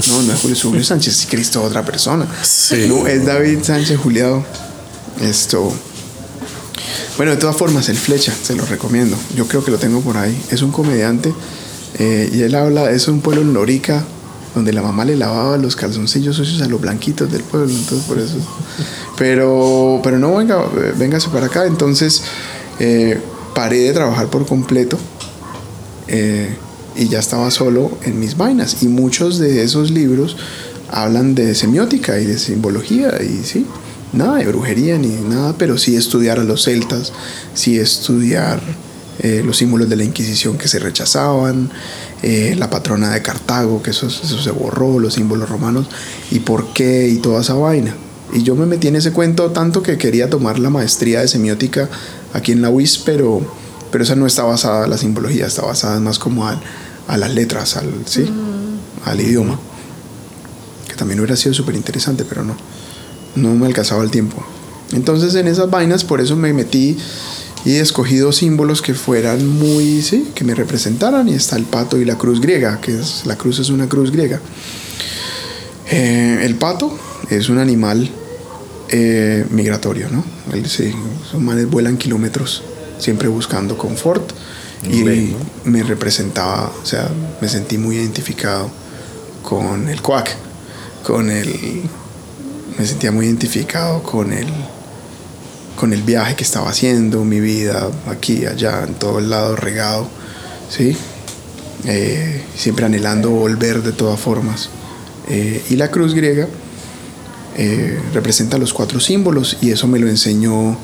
No, no es Julio, es Julio Sánchez Cristo, otra persona. Sí. No, es David Sánchez Juliado. Esto. Bueno, de todas formas, el Flecha, se lo recomiendo. Yo creo que lo tengo por ahí. Es un comediante eh, y él habla, es un pueblo en Lorica, donde la mamá le lavaba los calzoncillos sucios a los blanquitos del pueblo, entonces por eso. Pero, pero no, venga, véngase para acá. Entonces, eh, paré de trabajar por completo eh, y ya estaba solo en mis vainas. Y muchos de esos libros hablan de semiótica y de simbología y sí, nada de brujería ni nada, pero sí estudiar a los celtas, sí estudiar eh, los símbolos de la Inquisición que se rechazaban, eh, la patrona de Cartago, que eso, eso se borró, los símbolos romanos, y por qué, y toda esa vaina. Y yo me metí en ese cuento tanto que quería tomar la maestría de semiótica aquí en la UIS, pero, pero esa no está basada, la simbología está basada más como a, a las letras, al, ¿sí? Mm. al idioma. Que también hubiera sido súper interesante, pero no. No me alcanzaba el tiempo. Entonces en esas vainas, por eso me metí y he escogido símbolos que fueran muy, sí, que me representaran. Y está el pato y la cruz griega, que es, la cruz es una cruz griega. Eh, el pato es un animal eh, migratorio, ¿no? El, sí, esos manes vuelan kilómetros, siempre buscando confort. Y me representaba, o sea, me sentí muy identificado con el cuac, con el. Me sentía muy identificado con el. Con el viaje que estaba haciendo, mi vida aquí, allá, en todo el lado regado, ¿sí? Eh, siempre anhelando volver de todas formas. Eh, y la cruz griega eh, representa los cuatro símbolos y eso me lo enseñó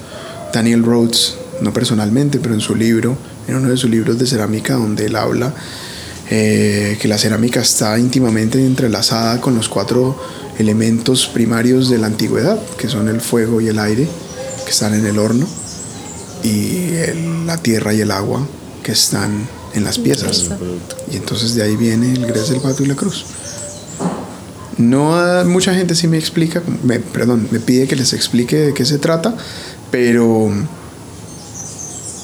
Daniel Rhodes, no personalmente, pero en su libro, en uno de sus libros de cerámica, donde él habla eh, que la cerámica está íntimamente entrelazada con los cuatro elementos primarios de la antigüedad, que son el fuego y el aire, que están en el horno, y el- la tierra y el agua, que están en las piezas. Y entonces de ahí viene el gres del pato y la cruz. No a- mucha gente sí me explica, me, perdón, me pide que les explique de qué se trata, pero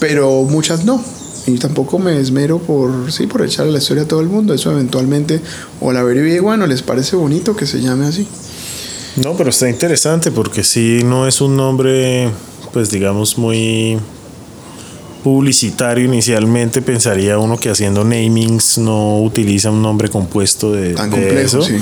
pero muchas no. Y tampoco me esmero por sí por echarle la historia a todo el mundo. Eso eventualmente o la averiguan o les parece bonito que se llame así. No, pero está interesante porque sí no es un nombre, pues digamos, muy publicitario inicialmente. Pensaría uno que haciendo namings no utiliza un nombre compuesto de, Tan de complejo, eso. sí.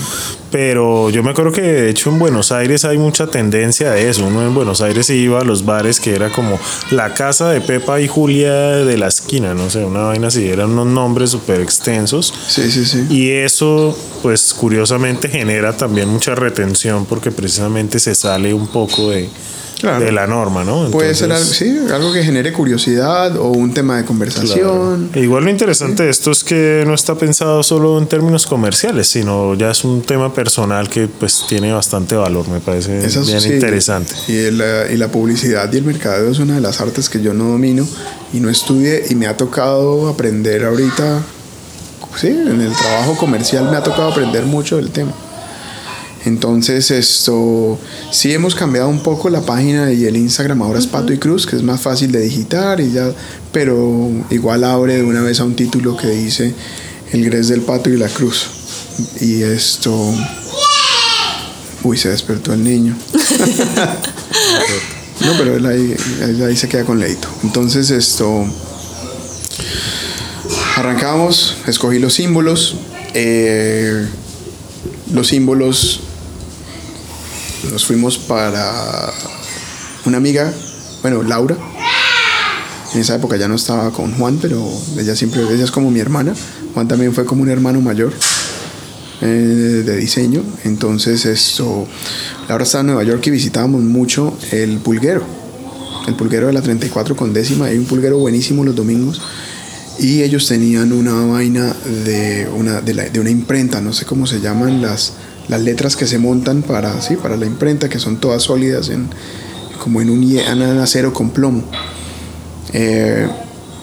Pero yo me acuerdo que de hecho en Buenos Aires hay mucha tendencia a eso. Uno en Buenos Aires iba a los bares que era como la casa de Pepa y Julia de la esquina, no sé, una vaina así. Eran unos nombres súper extensos. Sí, sí, sí. Y eso, pues curiosamente genera también mucha retención porque precisamente se sale un poco de, Claro. de la norma, ¿no? Puede ser algo, Entonces, sí, algo que genere curiosidad o un tema de conversación. claro. Igual lo interesante de esto es que no está pensado solo en términos comerciales, sino ya es un tema personal que pues tiene bastante valor, me parece Eso bien sí. interesante. Y, eh, y la publicidad y el mercadeo es una de las artes que yo no domino y no estudié y me ha tocado aprender ahorita, sí, en el trabajo comercial me ha tocado aprender mucho del tema. Entonces esto, sí hemos cambiado un poco la página y el Instagram ahora es Pato y Cruz, que es más fácil de digitar y ya, pero igual abre de una vez a un título que dice El Gres del Pato y la Cruz. Y esto... Uy, se despertó el niño. (laughs) no, pero él ahí, él ahí se queda con leito. Entonces esto... Arrancamos, escogí los símbolos. eh, los símbolos nos fuimos para una amiga, bueno, Laura. En esa época ya no estaba con Juan, pero ella siempre, ella es como mi hermana. Juan también fue como un hermano mayor eh, de diseño. Entonces esto, Laura estaba en Nueva York y visitábamos mucho el pulguero. El pulguero de la 34 con décima. Hay un pulguero buenísimo los domingos. Y ellos tenían una vaina de una, de, una imprenta, no sé cómo se llaman las, las letras que se montan para, sí, para la imprenta, que son todas sólidas, en, como en un, en acero con plomo. Eh,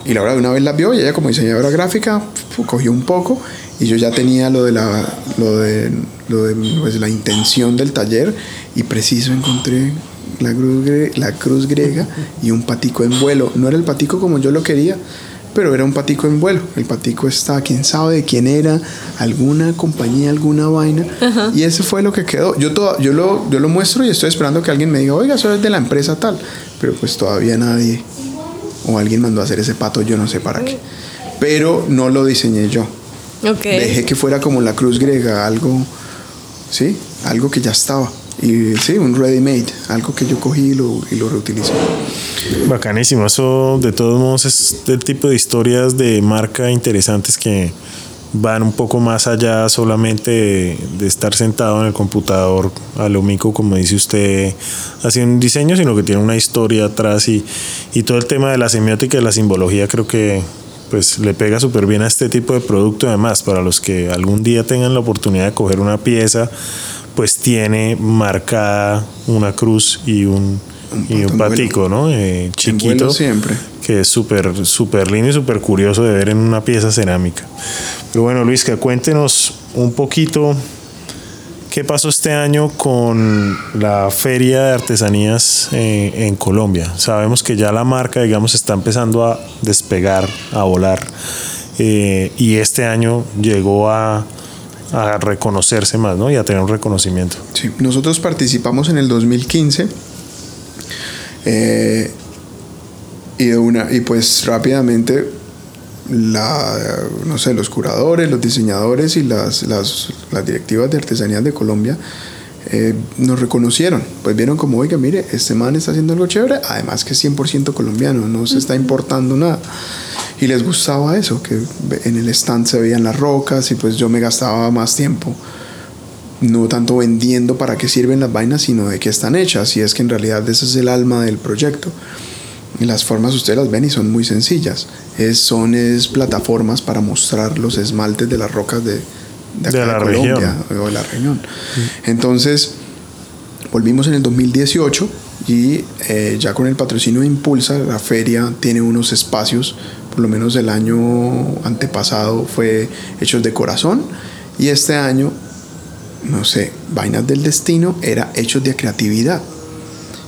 y Laura de una vez la vio y ella como diseñadora gráfica cogió un poco y yo ya tenía lo de la, lo de, lo de pues, la intención del taller y preciso encontré la cruz, la cruz griega y un patico en vuelo. No era el patico como yo lo quería, pero era un patico en vuelo. El patico está, quién sabe de quién era, alguna compañía, alguna vaina. Y ese fue lo que quedó. Yo, todo, yo, lo, yo lo muestro y estoy esperando que alguien me diga, oiga, eso es de la empresa tal. Pero pues todavía nadie o alguien mandó a hacer ese pato, yo no sé para qué. Pero no lo diseñé yo. Dejé que fuera como la cruz griega, algo, sí, algo que ya estaba. Y sí, un ready made, algo que yo cogí y lo, y lo reutilicé. Bacanísimo, eso de todos modos es del tipo de historias de marca interesantes que van un poco más allá solamente de, de, estar sentado en el computador a lo mico, como dice usted, haciendo un diseño, sino que tiene una historia atrás y, y todo el tema de la semiótica y la simbología creo que pues le pega súper bien a este tipo de producto además para los que algún día tengan la oportunidad de coger una pieza pues tiene marcada una cruz y un, y un patico, ¿no? Eh, chiquito. siempre. Que es súper, súper lindo y súper curioso de ver en una pieza cerámica. Pero bueno, Luis, que cuéntenos un poquito qué pasó este año con la Feria de Artesanías eh, en Colombia. Sabemos que ya la marca, digamos, está empezando a despegar, a volar. Eh, y este año llegó a, a reconocerse más, ¿no? Y a tener un reconocimiento. Sí, nosotros participamos en el 2015 eh, y, de una, y pues rápidamente la, no sé, los curadores, los diseñadores y las, las, las directivas de artesanías de Colombia eh, nos reconocieron. Pues vieron como, oiga, mire, este man está haciendo algo chévere, además que es 100% colombiano, no se está importando nada. Y les gustaba eso, que en el stand se veían las rocas y pues yo me gastaba más tiempo no tanto vendiendo para qué sirven las vainas, sino de qué están hechas. Y es que en realidad ese es el alma del proyecto. Y las formas ustedes las ven y son muy sencillas. Es, son es plataformas para mostrar los esmaltes de las rocas de, de, de la Colombia región. o de la región. Entonces, volvimos en el 2018 y eh, ya con el patrocinio de Impulsa, la feria tiene unos espacios, por lo menos el año antepasado fue Hechos de Corazón y este año no sé, Vainas del Destino era hechos de creatividad.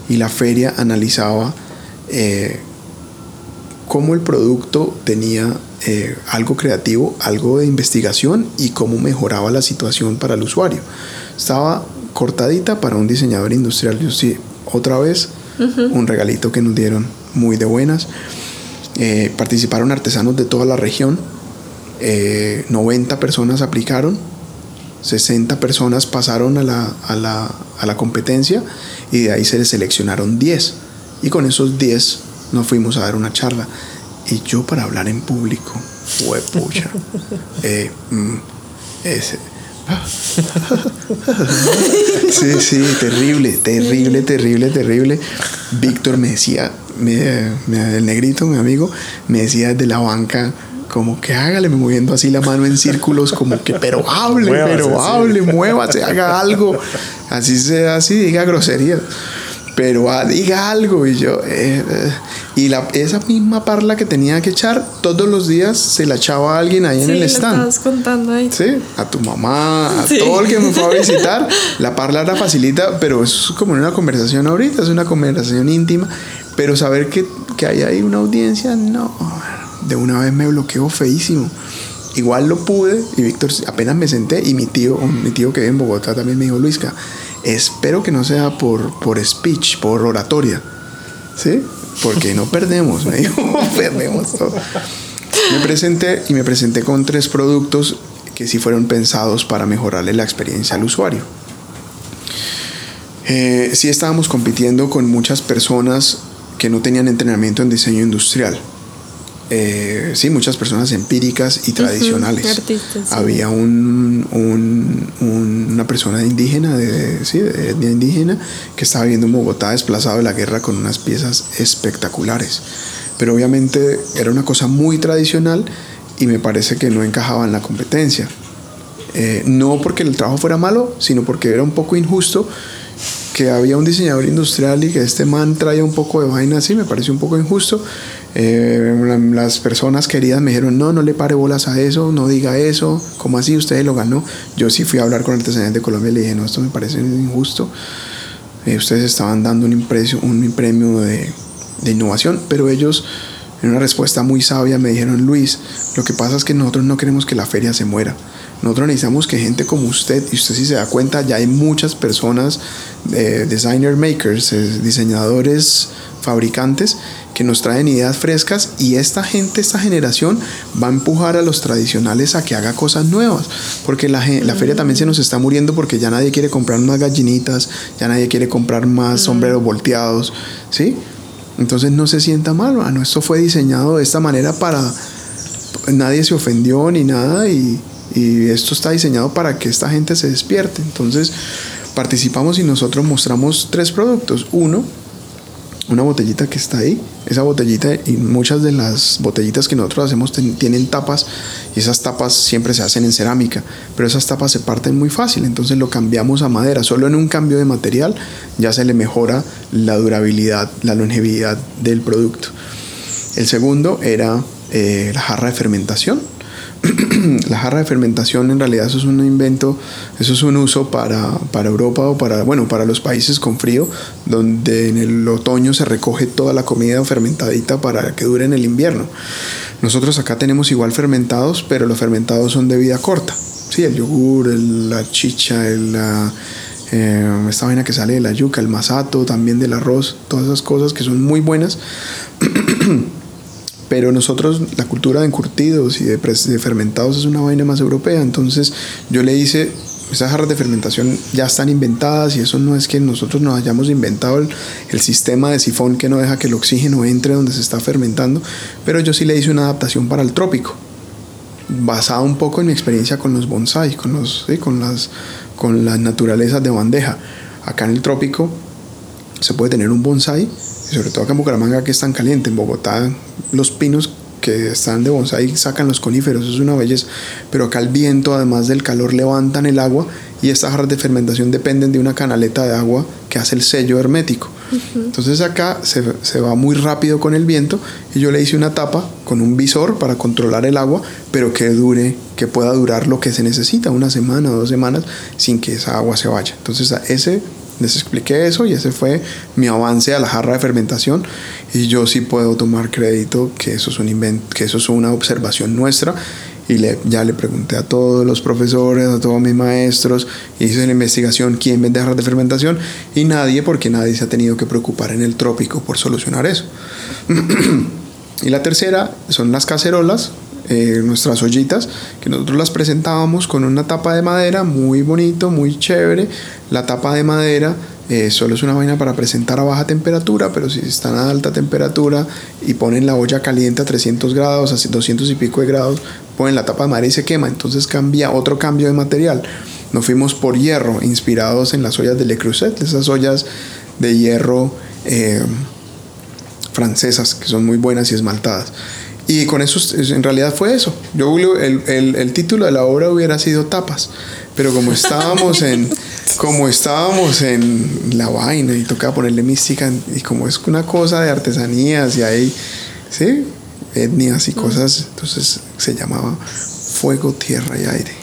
Y la feria analizaba eh, cómo el producto tenía eh, algo creativo, algo de investigación y cómo mejoraba la situación para el usuario. Estaba cortadita para un diseñador industrial. Yo sí, otra vez, uh -huh. un regalito que nos dieron muy de buenas. Eh, participaron artesanos de toda la región. 90 personas aplicaron 60 personas pasaron a la, a, la, a la, competencia y de ahí se les seleccionaron 10. Y con esos 10 nos fuimos a dar una charla. Y yo para hablar en público, fue pucha. (laughs) eh, mm, ese, (laughs) sí, sí, terrible, terrible, terrible, terrible. Víctor me decía, me, me, el negrito, mi amigo, me decía desde la banca, como que hágale moviendo así la mano en círculos, como que, pero hable, muévase, pero hable, sí. muévase, haga algo. Así sea, así diga grosería. Pero ah, diga algo. Y yo, eh, eh. y la, esa misma parla que tenía que echar todos los días se la echaba a alguien ahí sí, en el stand. Estabas contando ahí. Sí, a tu mamá, a sí. todo el que me fue a (laughs) visitar. la parla era facilita, pero es como una conversación ahorita, es una conversación íntima. Pero saber que, que hay ahí una audiencia, no de una vez me bloqueó feísimo. Igual lo pude y Víctor apenas me senté y mi tío, mi tío que vive en Bogotá también me dijo, Luisca, espero que no sea por, por speech, por oratoria, ¿sí? Porque no perdemos, me dijo, (laughs) perdemos todo. Me presenté y me presenté con tres productos que sí fueron pensados para mejorarle la experiencia al usuario. Eh, sí estábamos compitiendo con muchas personas que no tenían entrenamiento en diseño industrial eh, sí, muchas personas empíricas y tradicionales. Uh -huh, artistas, sí. Había un, un, un, una persona indígena, de, sí, de etnia indígena, que estaba viviendo en Bogotá desplazado de la guerra con unas piezas espectaculares. Pero obviamente era una cosa muy tradicional y me parece que no encajaba en la competencia. Eh, no porque el trabajo fuera malo, sino porque era un poco injusto que había un diseñador industrial y que este man traía un poco de vaina así, me pareció un poco injusto. Eh, las personas queridas me dijeron, no, no le pare bolas a eso, no diga eso, como así usted lo ganó. Yo sí fui a hablar con Artesanías de Colombia y le dije, no, esto me parece injusto. Eh, ustedes estaban dando un, un premio de, de innovación, pero ellos en una respuesta muy sabia me dijeron, Luis, lo que pasa es que nosotros no queremos que la feria se muera. Nosotros necesitamos que gente como usted, y usted si se da cuenta, ya hay muchas personas, eh, designer makers, eh, diseñadores, fabricantes, que nos traen ideas frescas y esta gente, esta generación va a empujar a los tradicionales a que haga cosas nuevas, porque la, la feria también se nos está muriendo porque ya nadie quiere comprar más gallinitas, ya nadie quiere comprar más sombreros volteados, ¿sí? Entonces no se sienta mal, mano. esto fue diseñado de esta manera para... Nadie se ofendió ni nada y, y esto está diseñado para que esta gente se despierte. Entonces participamos y nosotros mostramos tres productos. Uno, una botellita que está ahí. Esa botellita y muchas de las botellitas que nosotros hacemos tienen tapas y esas tapas siempre se hacen en cerámica, pero esas tapas se parten muy fácil, entonces lo cambiamos a madera. Solo en un cambio de material ya se le mejora la durabilidad, la longevidad del producto. El segundo era eh, la jarra de fermentación (clears throat) la jarra de fermentación en realidad eso es un invento, eso es un uso para, para, Europa o para, bueno, para los países con frío, donde en el otoño se recoge toda la comida fermentadita para que dure en el invierno. Nosotros acá tenemos igual fermentados, pero los fermentados son de vida corta. Sí, el yogur, la chicha, el, la, eh, esta vaina que sale de la yuca, el masato, también del arroz, todas esas cosas que son muy buenas. (clears throat) Pero nosotros, la cultura de encurtidos y de, fermentados es una vaina más europea. Entonces yo le hice, esas jarras de fermentación ya están inventadas y eso no es que nosotros nos hayamos inventado el, sistema de sifón que no deja que el oxígeno entre donde se está fermentando. Pero yo sí le hice una adaptación para el trópico, basada un poco en mi experiencia con los bonsai, con, los, con, las, con las naturalezas de bandeja. Acá en el trópico se puede tener un bonsai sobre todo acá en Bucaramanga que es tan caliente, en Bogotá los pinos que están de bonsai sacan los coníferos, es una belleza, pero acá el viento además del calor levantan el agua y estas jarras de fermentación dependen de una canaleta de agua que hace el sello hermético. Entonces acá se, se, va muy rápido con el viento y yo le hice una tapa con un visor para controlar el agua, pero que dure, que pueda durar lo que se necesita, una semana o dos semanas, sin que esa agua se vaya. Entonces ese les expliqué eso y ese fue mi avance a la jarra de fermentación. Y yo sí puedo tomar crédito que eso es un que eso es una observación nuestra. Y le, ya le pregunté a todos los profesores, a todos mis maestros, hice la investigación quién vende jarras de fermentación y nadie porque nadie se ha tenido que preocupar en el trópico por solucionar eso. (clears throat) y la tercera son las cacerolas, eh, nuestras ollitas, que nosotros las presentábamos con una tapa de madera muy bonito, muy chévere. La tapa de madera eh, solo es una vaina para presentar a baja temperatura, pero si están a alta temperatura y ponen la olla caliente a 300 grados, a 200 y pico de grados, ponen la tapa de madera y se quema. Entonces cambia otro cambio de material. Nos fuimos por hierro, inspirados en las ollas de Le Creuset, esas ollas de hierro eh, francesas que son muy buenas y esmaltadas. Y con eso, en realidad fue eso. Yo, el, el, el, título de la obra hubiera sido Tapas, pero como estábamos en, (laughs) como estábamos en la vaina y tocaba ponerle mística, y como es una cosa de artesanías y hay, ¿sí? Etnias y cosas, entonces se llamaba Fuego, Tierra y Aire.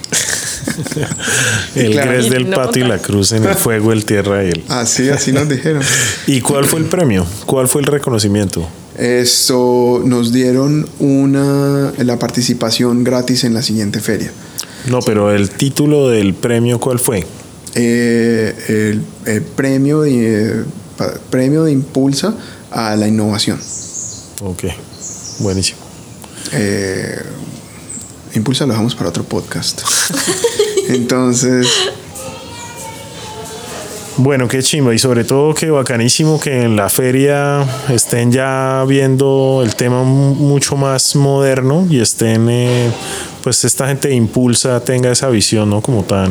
(laughs) el gres del patio y la cruz en el fuego, el tierra y el. Así, así nos dijeron. (laughs) ¿Y cuál fue el premio? ¿Cuál fue el reconocimiento? Esto nos dieron una la participación gratis en la siguiente feria. No, pero el título del premio, ¿cuál fue? Eh, el, premio de premio de impulsa a la innovación. Ok, buenísimo. Eh, impulsa lo dejamos para otro podcast. (laughs) Entonces, bueno, qué chimba y sobre todo que bacanísimo que en la feria estén ya viendo el tema mucho más moderno y estén, eh, pues esta gente impulsa, tenga esa visión, ¿no? Como tan,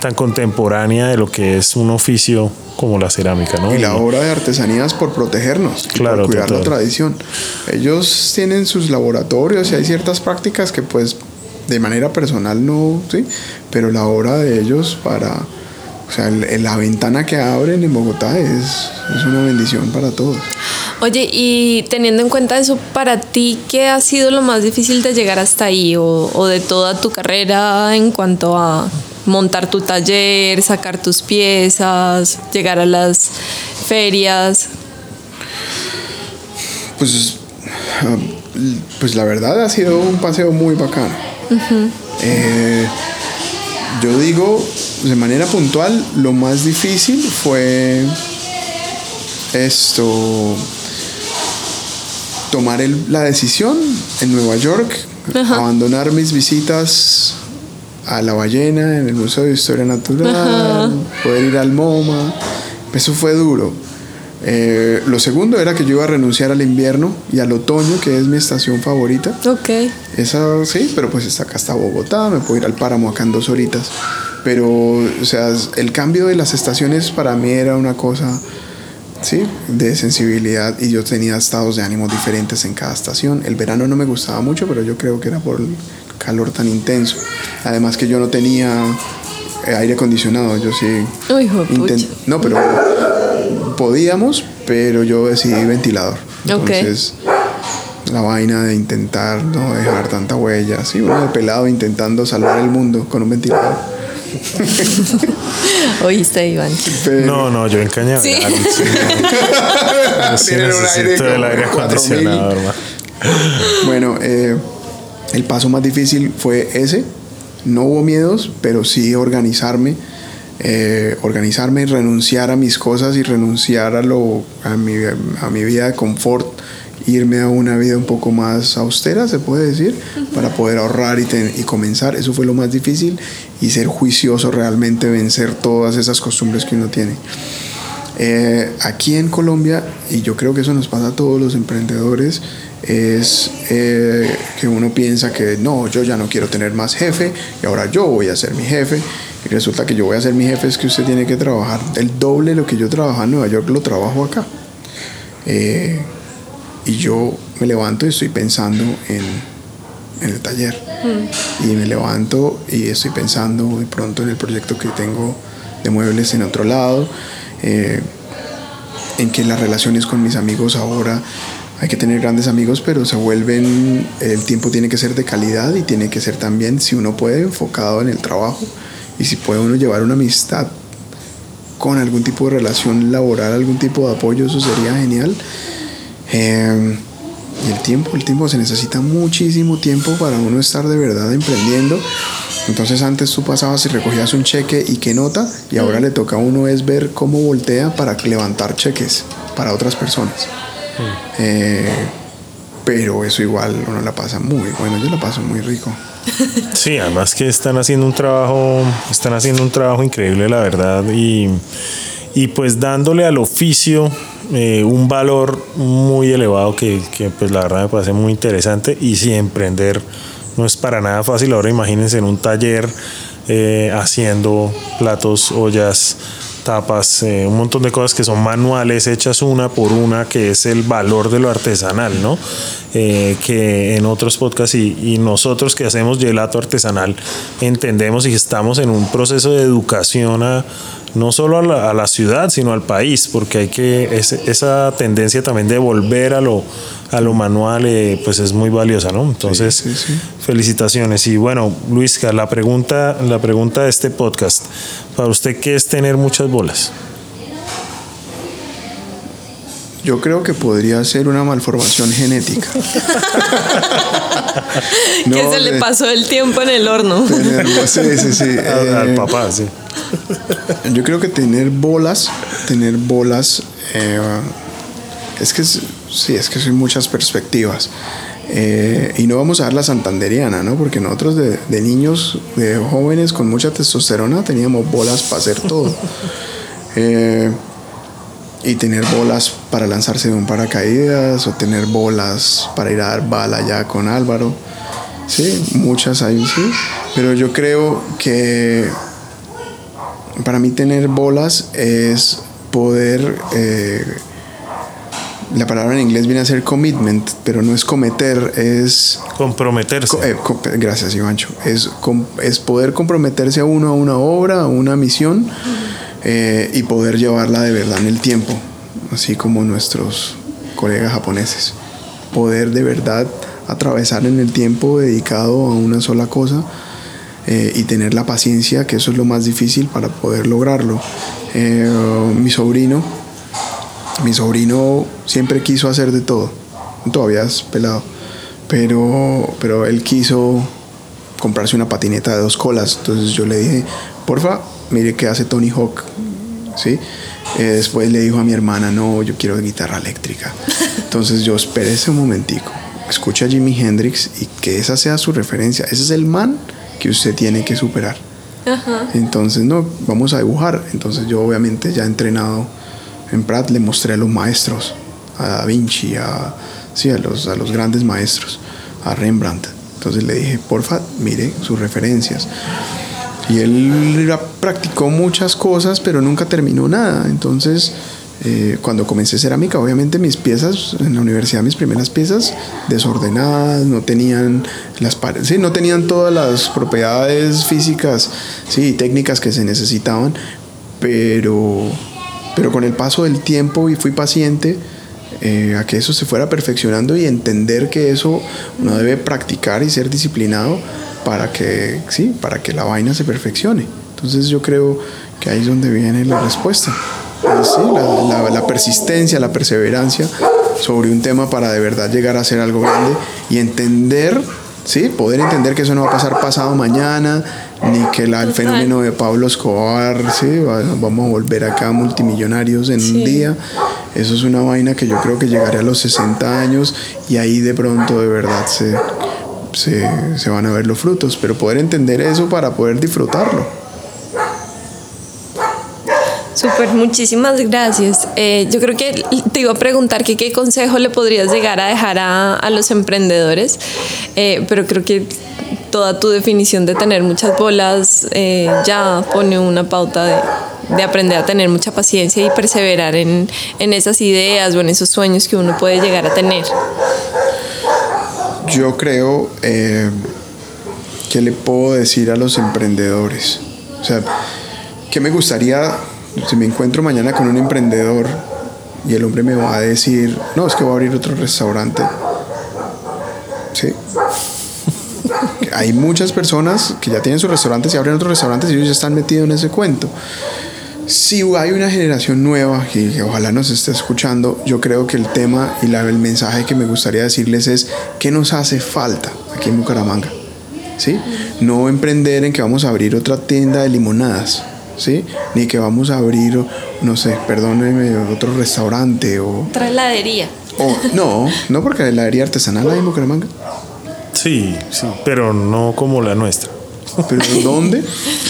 tan contemporánea de lo que es un oficio como la cerámica, ¿no? Y la obra de artesanías por protegernos, por cuidar la tradición. Ellos tienen sus laboratorios y hay ciertas prácticas que pues de manera personal no, sí, pero la obra de ellos para o sea, la ventana que abren en Bogotá es, es una bendición para todos. Oye, y teniendo en cuenta eso, para ti, ¿qué ha sido lo más difícil de llegar hasta ahí o, o de toda tu carrera en cuanto a montar tu taller, sacar tus piezas, llegar a las ferias? Pues, ah, pues la verdad ha sido un paseo muy bacano. eh, yo digo de manera puntual, lo más difícil fue esto, tomar la decisión en Nueva York, abandonar mis visitas a la ballena en el Museo de Historia Natural, poder ir al MoMA. Eso fue duro. Eh, lo segundo era que yo iba a renunciar al invierno y al otoño, que es mi estación favorita. Ok. Esa sí, pero pues está acá hasta Bogotá, me puedo ir al páramo acá en dos horitas. Pero, o sea, el cambio de las estaciones para mí era una cosa, sí, de sensibilidad y yo tenía estados de ánimo diferentes en cada estación. El verano no me gustaba mucho, pero yo creo que era por el calor tan intenso. Además que yo no tenía aire acondicionado, yo sí. Uy, no, pero podíamos, pero yo decidí ventilador. Entonces, la vaina de intentar no dejar tanta huella, sí, uno de pelado intentando salvar el mundo con un ventilador. (laughs) Oíste, Iván. Pero- No, no, yo en Cañaveral. Sí. sí, no. (laughs) Aire necesito el aire 4000. acondicionado, hermano. Bueno, eh, el paso más difícil fue ese. No hubo miedos, pero sí organizarme. Eh, organizarme y renunciar a mis cosas y renunciar a, lo, a, mi, a mi vida de confort. Irme a una vida un poco más austera, se puede decir, para poder ahorrar y, ten- y comenzar. Eso fue lo más difícil. Y ser juicioso realmente, vencer todas esas costumbres que uno tiene. Eh, aquí en Colombia, y yo creo que eso nos pasa a todos los emprendedores, es eh, que uno piensa que no, yo ya no quiero tener más jefe y ahora yo voy a ser mi jefe. Y resulta que yo voy a ser mi jefe es que usted tiene que trabajar el doble de lo que yo trabajaba en Nueva York, lo trabajo acá. Eh, y yo me levanto y estoy pensando en, en el taller. Y me levanto y estoy pensando de pronto en el proyecto que tengo de muebles en otro lado. eh, en que las relaciones con mis amigos ahora hay que tener grandes amigos, pero se vuelven, el tiempo tiene que ser de calidad y tiene que ser también, si uno puede, enfocado en el trabajo y si puede uno llevar una amistad con algún tipo de relación laboral, algún tipo de apoyo, eso sería genial. Eh, y el tiempo, el tiempo se necesita muchísimo tiempo para uno estar de verdad emprendiendo. Entonces antes tú pasabas y recogías un cheque y qué nota, y ahora le toca a uno es ver cómo voltea para levantar cheques para otras personas. Eh, pero eso igual uno la pasa muy bueno, yo la paso muy rico. Sí, además que están haciendo un trabajo, están haciendo un trabajo increíble, la verdad, y, y pues dándole al oficio eh, un valor muy elevado que, que, pues la verdad me parece muy interesante y si emprender no es para nada fácil, ahora imagínense en un taller eh, haciendo platos, ollas, tapas, eh, un montón de cosas que son manuales, hechas una por una, que es el valor de lo artesanal, ¿no? Eh, que en otros podcasts y, y nosotros que hacemos gelato artesanal entendemos y estamos en un proceso de educación a, no solo a la, a la ciudad, sino al país, porque hay que, ese- esa tendencia también de volver a lo, a lo manual, eh, pues es muy valiosa, ¿no? Entonces, Sí, sí, sí. felicitaciones. Y bueno, Luisca, la pregunta, la pregunta de este podcast, para usted, ¿qué es tener muchas bolas? Yo creo que podría ser una malformación genética. (laughs) que No, se le de- pasó el tiempo en el horno. tener- sí, sí, sí. Al, (laughs) al Eh, papá, sí. Yo creo que tener bolas, tener bolas, eh, es que sí, es que son muchas perspectivas. Eh, y no vamos a dar la santanderiana, ¿no? Porque nosotros de, de niños, de jóvenes con mucha testosterona, teníamos bolas para hacer todo. (laughs) Eh, y tener bolas para lanzarse de un paracaídas o tener bolas para ir a dar bala ya con Álvaro. Sí, muchas hay, sí. Pero yo creo que para mí tener bolas es poder... eh, la palabra en inglés viene a ser commitment, pero no es cometer, es... Comprometerse. co- eh, gracias, Ivancho. Es, es poder comprometerse a uno a una obra, a una misión eh, y poder llevarla de verdad en el tiempo, así como nuestros colegas japoneses. Poder de verdad atravesar en el tiempo dedicado a una sola cosa eh, y tener la paciencia, que eso es lo más difícil para poder lograrlo. Eh, mi sobrino, mi sobrino siempre quiso hacer de todo, todavía es pelado, pero, pero él quiso comprarse una patineta de dos colas, entonces yo le dije, porfa, mire qué hace Tony Hawk, ¿sí? Eh, después le dijo a mi hermana, no, yo quiero guitarra eléctrica. (laughs) Entonces yo esperé ese momentico, escucha a Jimi Hendrix y que esa sea su referencia, ese es el man que usted tiene que superar. Entonces, no, vamos a dibujar. Entonces yo obviamente ya entrenado en Prat le mostré a los maestros, a Da Vinci, a, sí, a, los, a los grandes maestros, a Rembrandt. Entonces le dije, porfa, mire sus referencias. Y él practicó muchas cosas, pero nunca terminó nada. Entonces, eh, cuando comencé cerámica, obviamente mis piezas, en la universidad mis primeras piezas desordenadas, no tenían las sí, no tenían todas las propiedades físicas, sí, técnicas que se necesitaban, pero, pero con el paso del tiempo y fui paciente, eh, a que eso se fuera perfeccionando y entender que eso uno debe practicar y ser disciplinado para que, sí, para que la vaina se perfeccione. Entonces yo creo que ahí es donde viene la respuesta. Pues la, persistencia, la perseverancia sobre un tema para de verdad llegar a ser algo grande y entender, ¿sí? poder entender que eso no va a pasar pasado mañana, ni que el fenómeno de Pablo Escobar, ¿sí? vamos a volver acá multimillonarios en un día. Eso es una vaina que yo creo que llegaré a los 60 años y ahí de pronto de verdad se, se, se van a ver los frutos, pero poder entender eso para poder disfrutarlo. Súper, muchísimas gracias. Eh, yo creo que te iba a preguntar qué consejo le podrías llegar a dejar a, los emprendedores, eh, pero creo que toda tu definición de tener muchas bolas eh, ya pone una pauta de, de, aprender a tener mucha paciencia y perseverar en, en esas ideas o en esos sueños que uno puede llegar a tener. Yo creo que le puedo decir a los emprendedores, o sea, que me gustaría si me encuentro mañana con un emprendedor y el hombre me va a decir, no, es que voy a abrir otro restaurante. Sí. (laughs) Hay muchas personas que ya tienen sus restaurantes y abren otros restaurantes y ellos ya están metidos en ese cuento. Si hay una generación nueva y ojalá nos esté escuchando, yo creo que el tema y el mensaje que me gustaría decirles es qué nos hace falta aquí en Bucaramanga. ¿Sí? No emprender en que vamos a abrir otra tienda de limonadas ¿sí? Ni que vamos a abrir, no sé, perdóneme, otro restaurante o... Otra heladería. no, no porque la heladería artesanal hay en Bucaramanga. Sí, sí, pero no como la nuestra. ¿Pero (laughs) dónde?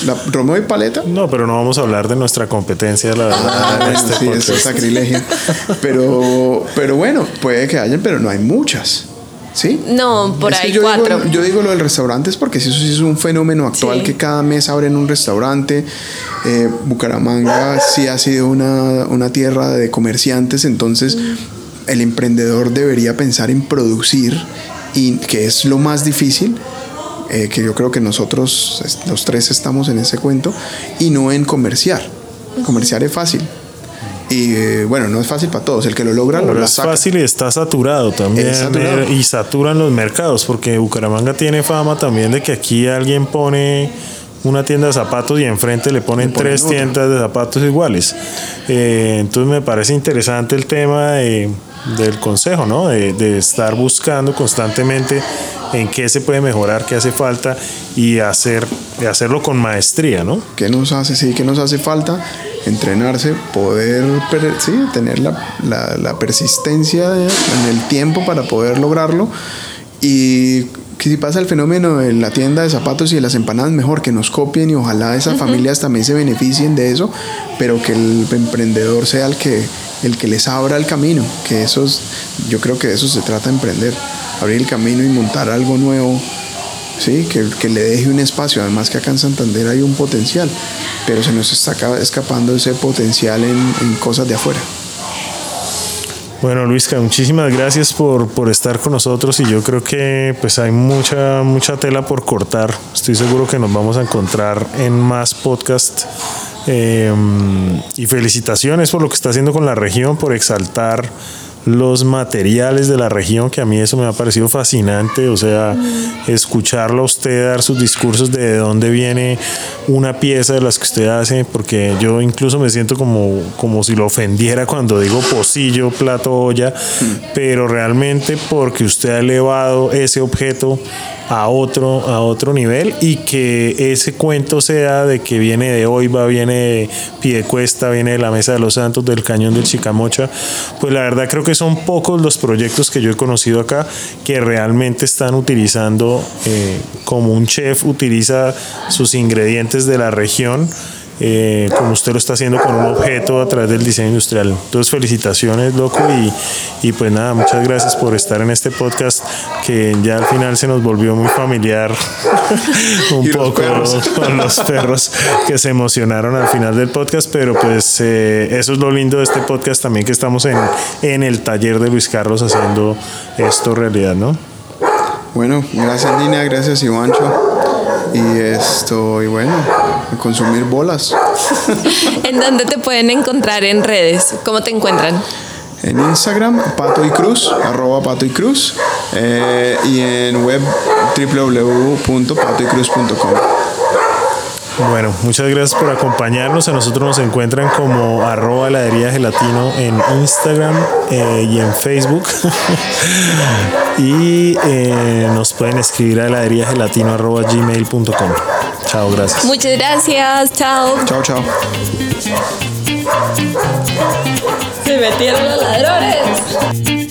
¿La Romeo y Paleta? No, pero no vamos a hablar de nuestra competencia, la verdad. Ah, este sí, eso es sacrilegio. Pero, pero bueno, puede que hayan, pero no hay muchas. ¿Sí? No, por ahí yo cuatro. Digo, yo digo lo del restaurante es porque si eso sí es un fenómeno actual que cada mes abren un restaurante. Eh, Bucaramanga sí ha sido una, una tierra de comerciantes, entonces el emprendedor debería pensar en producir y que es lo más difícil. Eh, que yo creo que nosotros los tres estamos en ese cuento y no en comerciar. Comerciar es fácil, y eh, bueno, no es fácil para todos. El que lo logra, lo es fácil y está saturado también. Eh, y saturan los mercados, porque Bucaramanga tiene fama también de que aquí alguien pone una tienda de zapatos y enfrente le ponen, tres tiendas de zapatos iguales. Eh, entonces me parece interesante el tema del consejo, ¿no? De, de, estar buscando constantemente en qué se puede mejorar, qué hace falta y hacer, hacerlo con maestría, ¿no? ¿Qué nos hace? Sí, ¿qué nos hace falta? entrenarse, poder sí, tener la, la, la, persistencia en el tiempo para poder lograrlo. Y que si pasa el fenómeno de la tienda de zapatos y de las empanadas, mejor que nos copien y ojalá esas familias también se beneficien de eso, pero que el emprendedor sea el que, el que les abra el camino, que eso yo creo que de eso se trata de emprender, abrir el camino y montar algo nuevo ¿sí? Que, que, le deje un espacio. Además que acá en Santander hay un potencial, pero se nos está escapando ese potencial en, en cosas de afuera. Bueno, Luisca, muchísimas gracias por, por, estar con nosotros y yo creo que pues hay mucha, mucha tela por cortar. Estoy seguro que nos vamos a encontrar en más podcast. Eh, y felicitaciones por lo que está haciendo con la región, por exaltar los materiales de la región, que a mí eso me ha parecido fascinante, o sea, escucharlo a usted dar sus discursos de dónde viene una pieza de las que usted hace, porque yo incluso me siento como, como si lo ofendiera cuando digo pocillo, plato, olla, pero realmente porque usted ha elevado ese objeto a otro, a otro nivel y que ese cuento sea de que viene de Oiva, viene de Piedecuesta, viene de la Mesa de los Santos, del Cañón del Chicamocha, pues la verdad creo que son pocos los proyectos que yo he conocido acá que realmente están utilizando, eh, como un chef utiliza sus ingredientes de la región, eh, como usted lo está haciendo con un objeto a través del diseño industrial. Entonces felicitaciones, loco, y, y pues nada, muchas gracias por estar en este podcast que ya al final se nos volvió muy familiar (laughs) un poco (laughs) con los perros que se emocionaron al final del podcast, pero pues eh, eso es lo lindo de este podcast también que estamos en, en el taller de Luis Carlos haciendo esto realidad, ¿no? Bueno, gracias Lina, gracias Ivancho. Y esto, y bueno, consumir bolas. (laughs) ¿En dónde te pueden encontrar en redes? ¿Cómo te encuentran? En Instagram, Pato y Cruz, arroba Pato y Cruz. Eh, y en web www.patoycruz.com. Bueno, muchas gracias por acompañarnos. A nosotros nos encuentran como arroba heladería gelatino en Instagram eh, y en Facebook. (laughs) y eh, nos pueden escribir a heladería gelatino arroba gmail.com. Chao, gracias. Muchas gracias. Chao. Chao, chao. Se metieron los ladrones.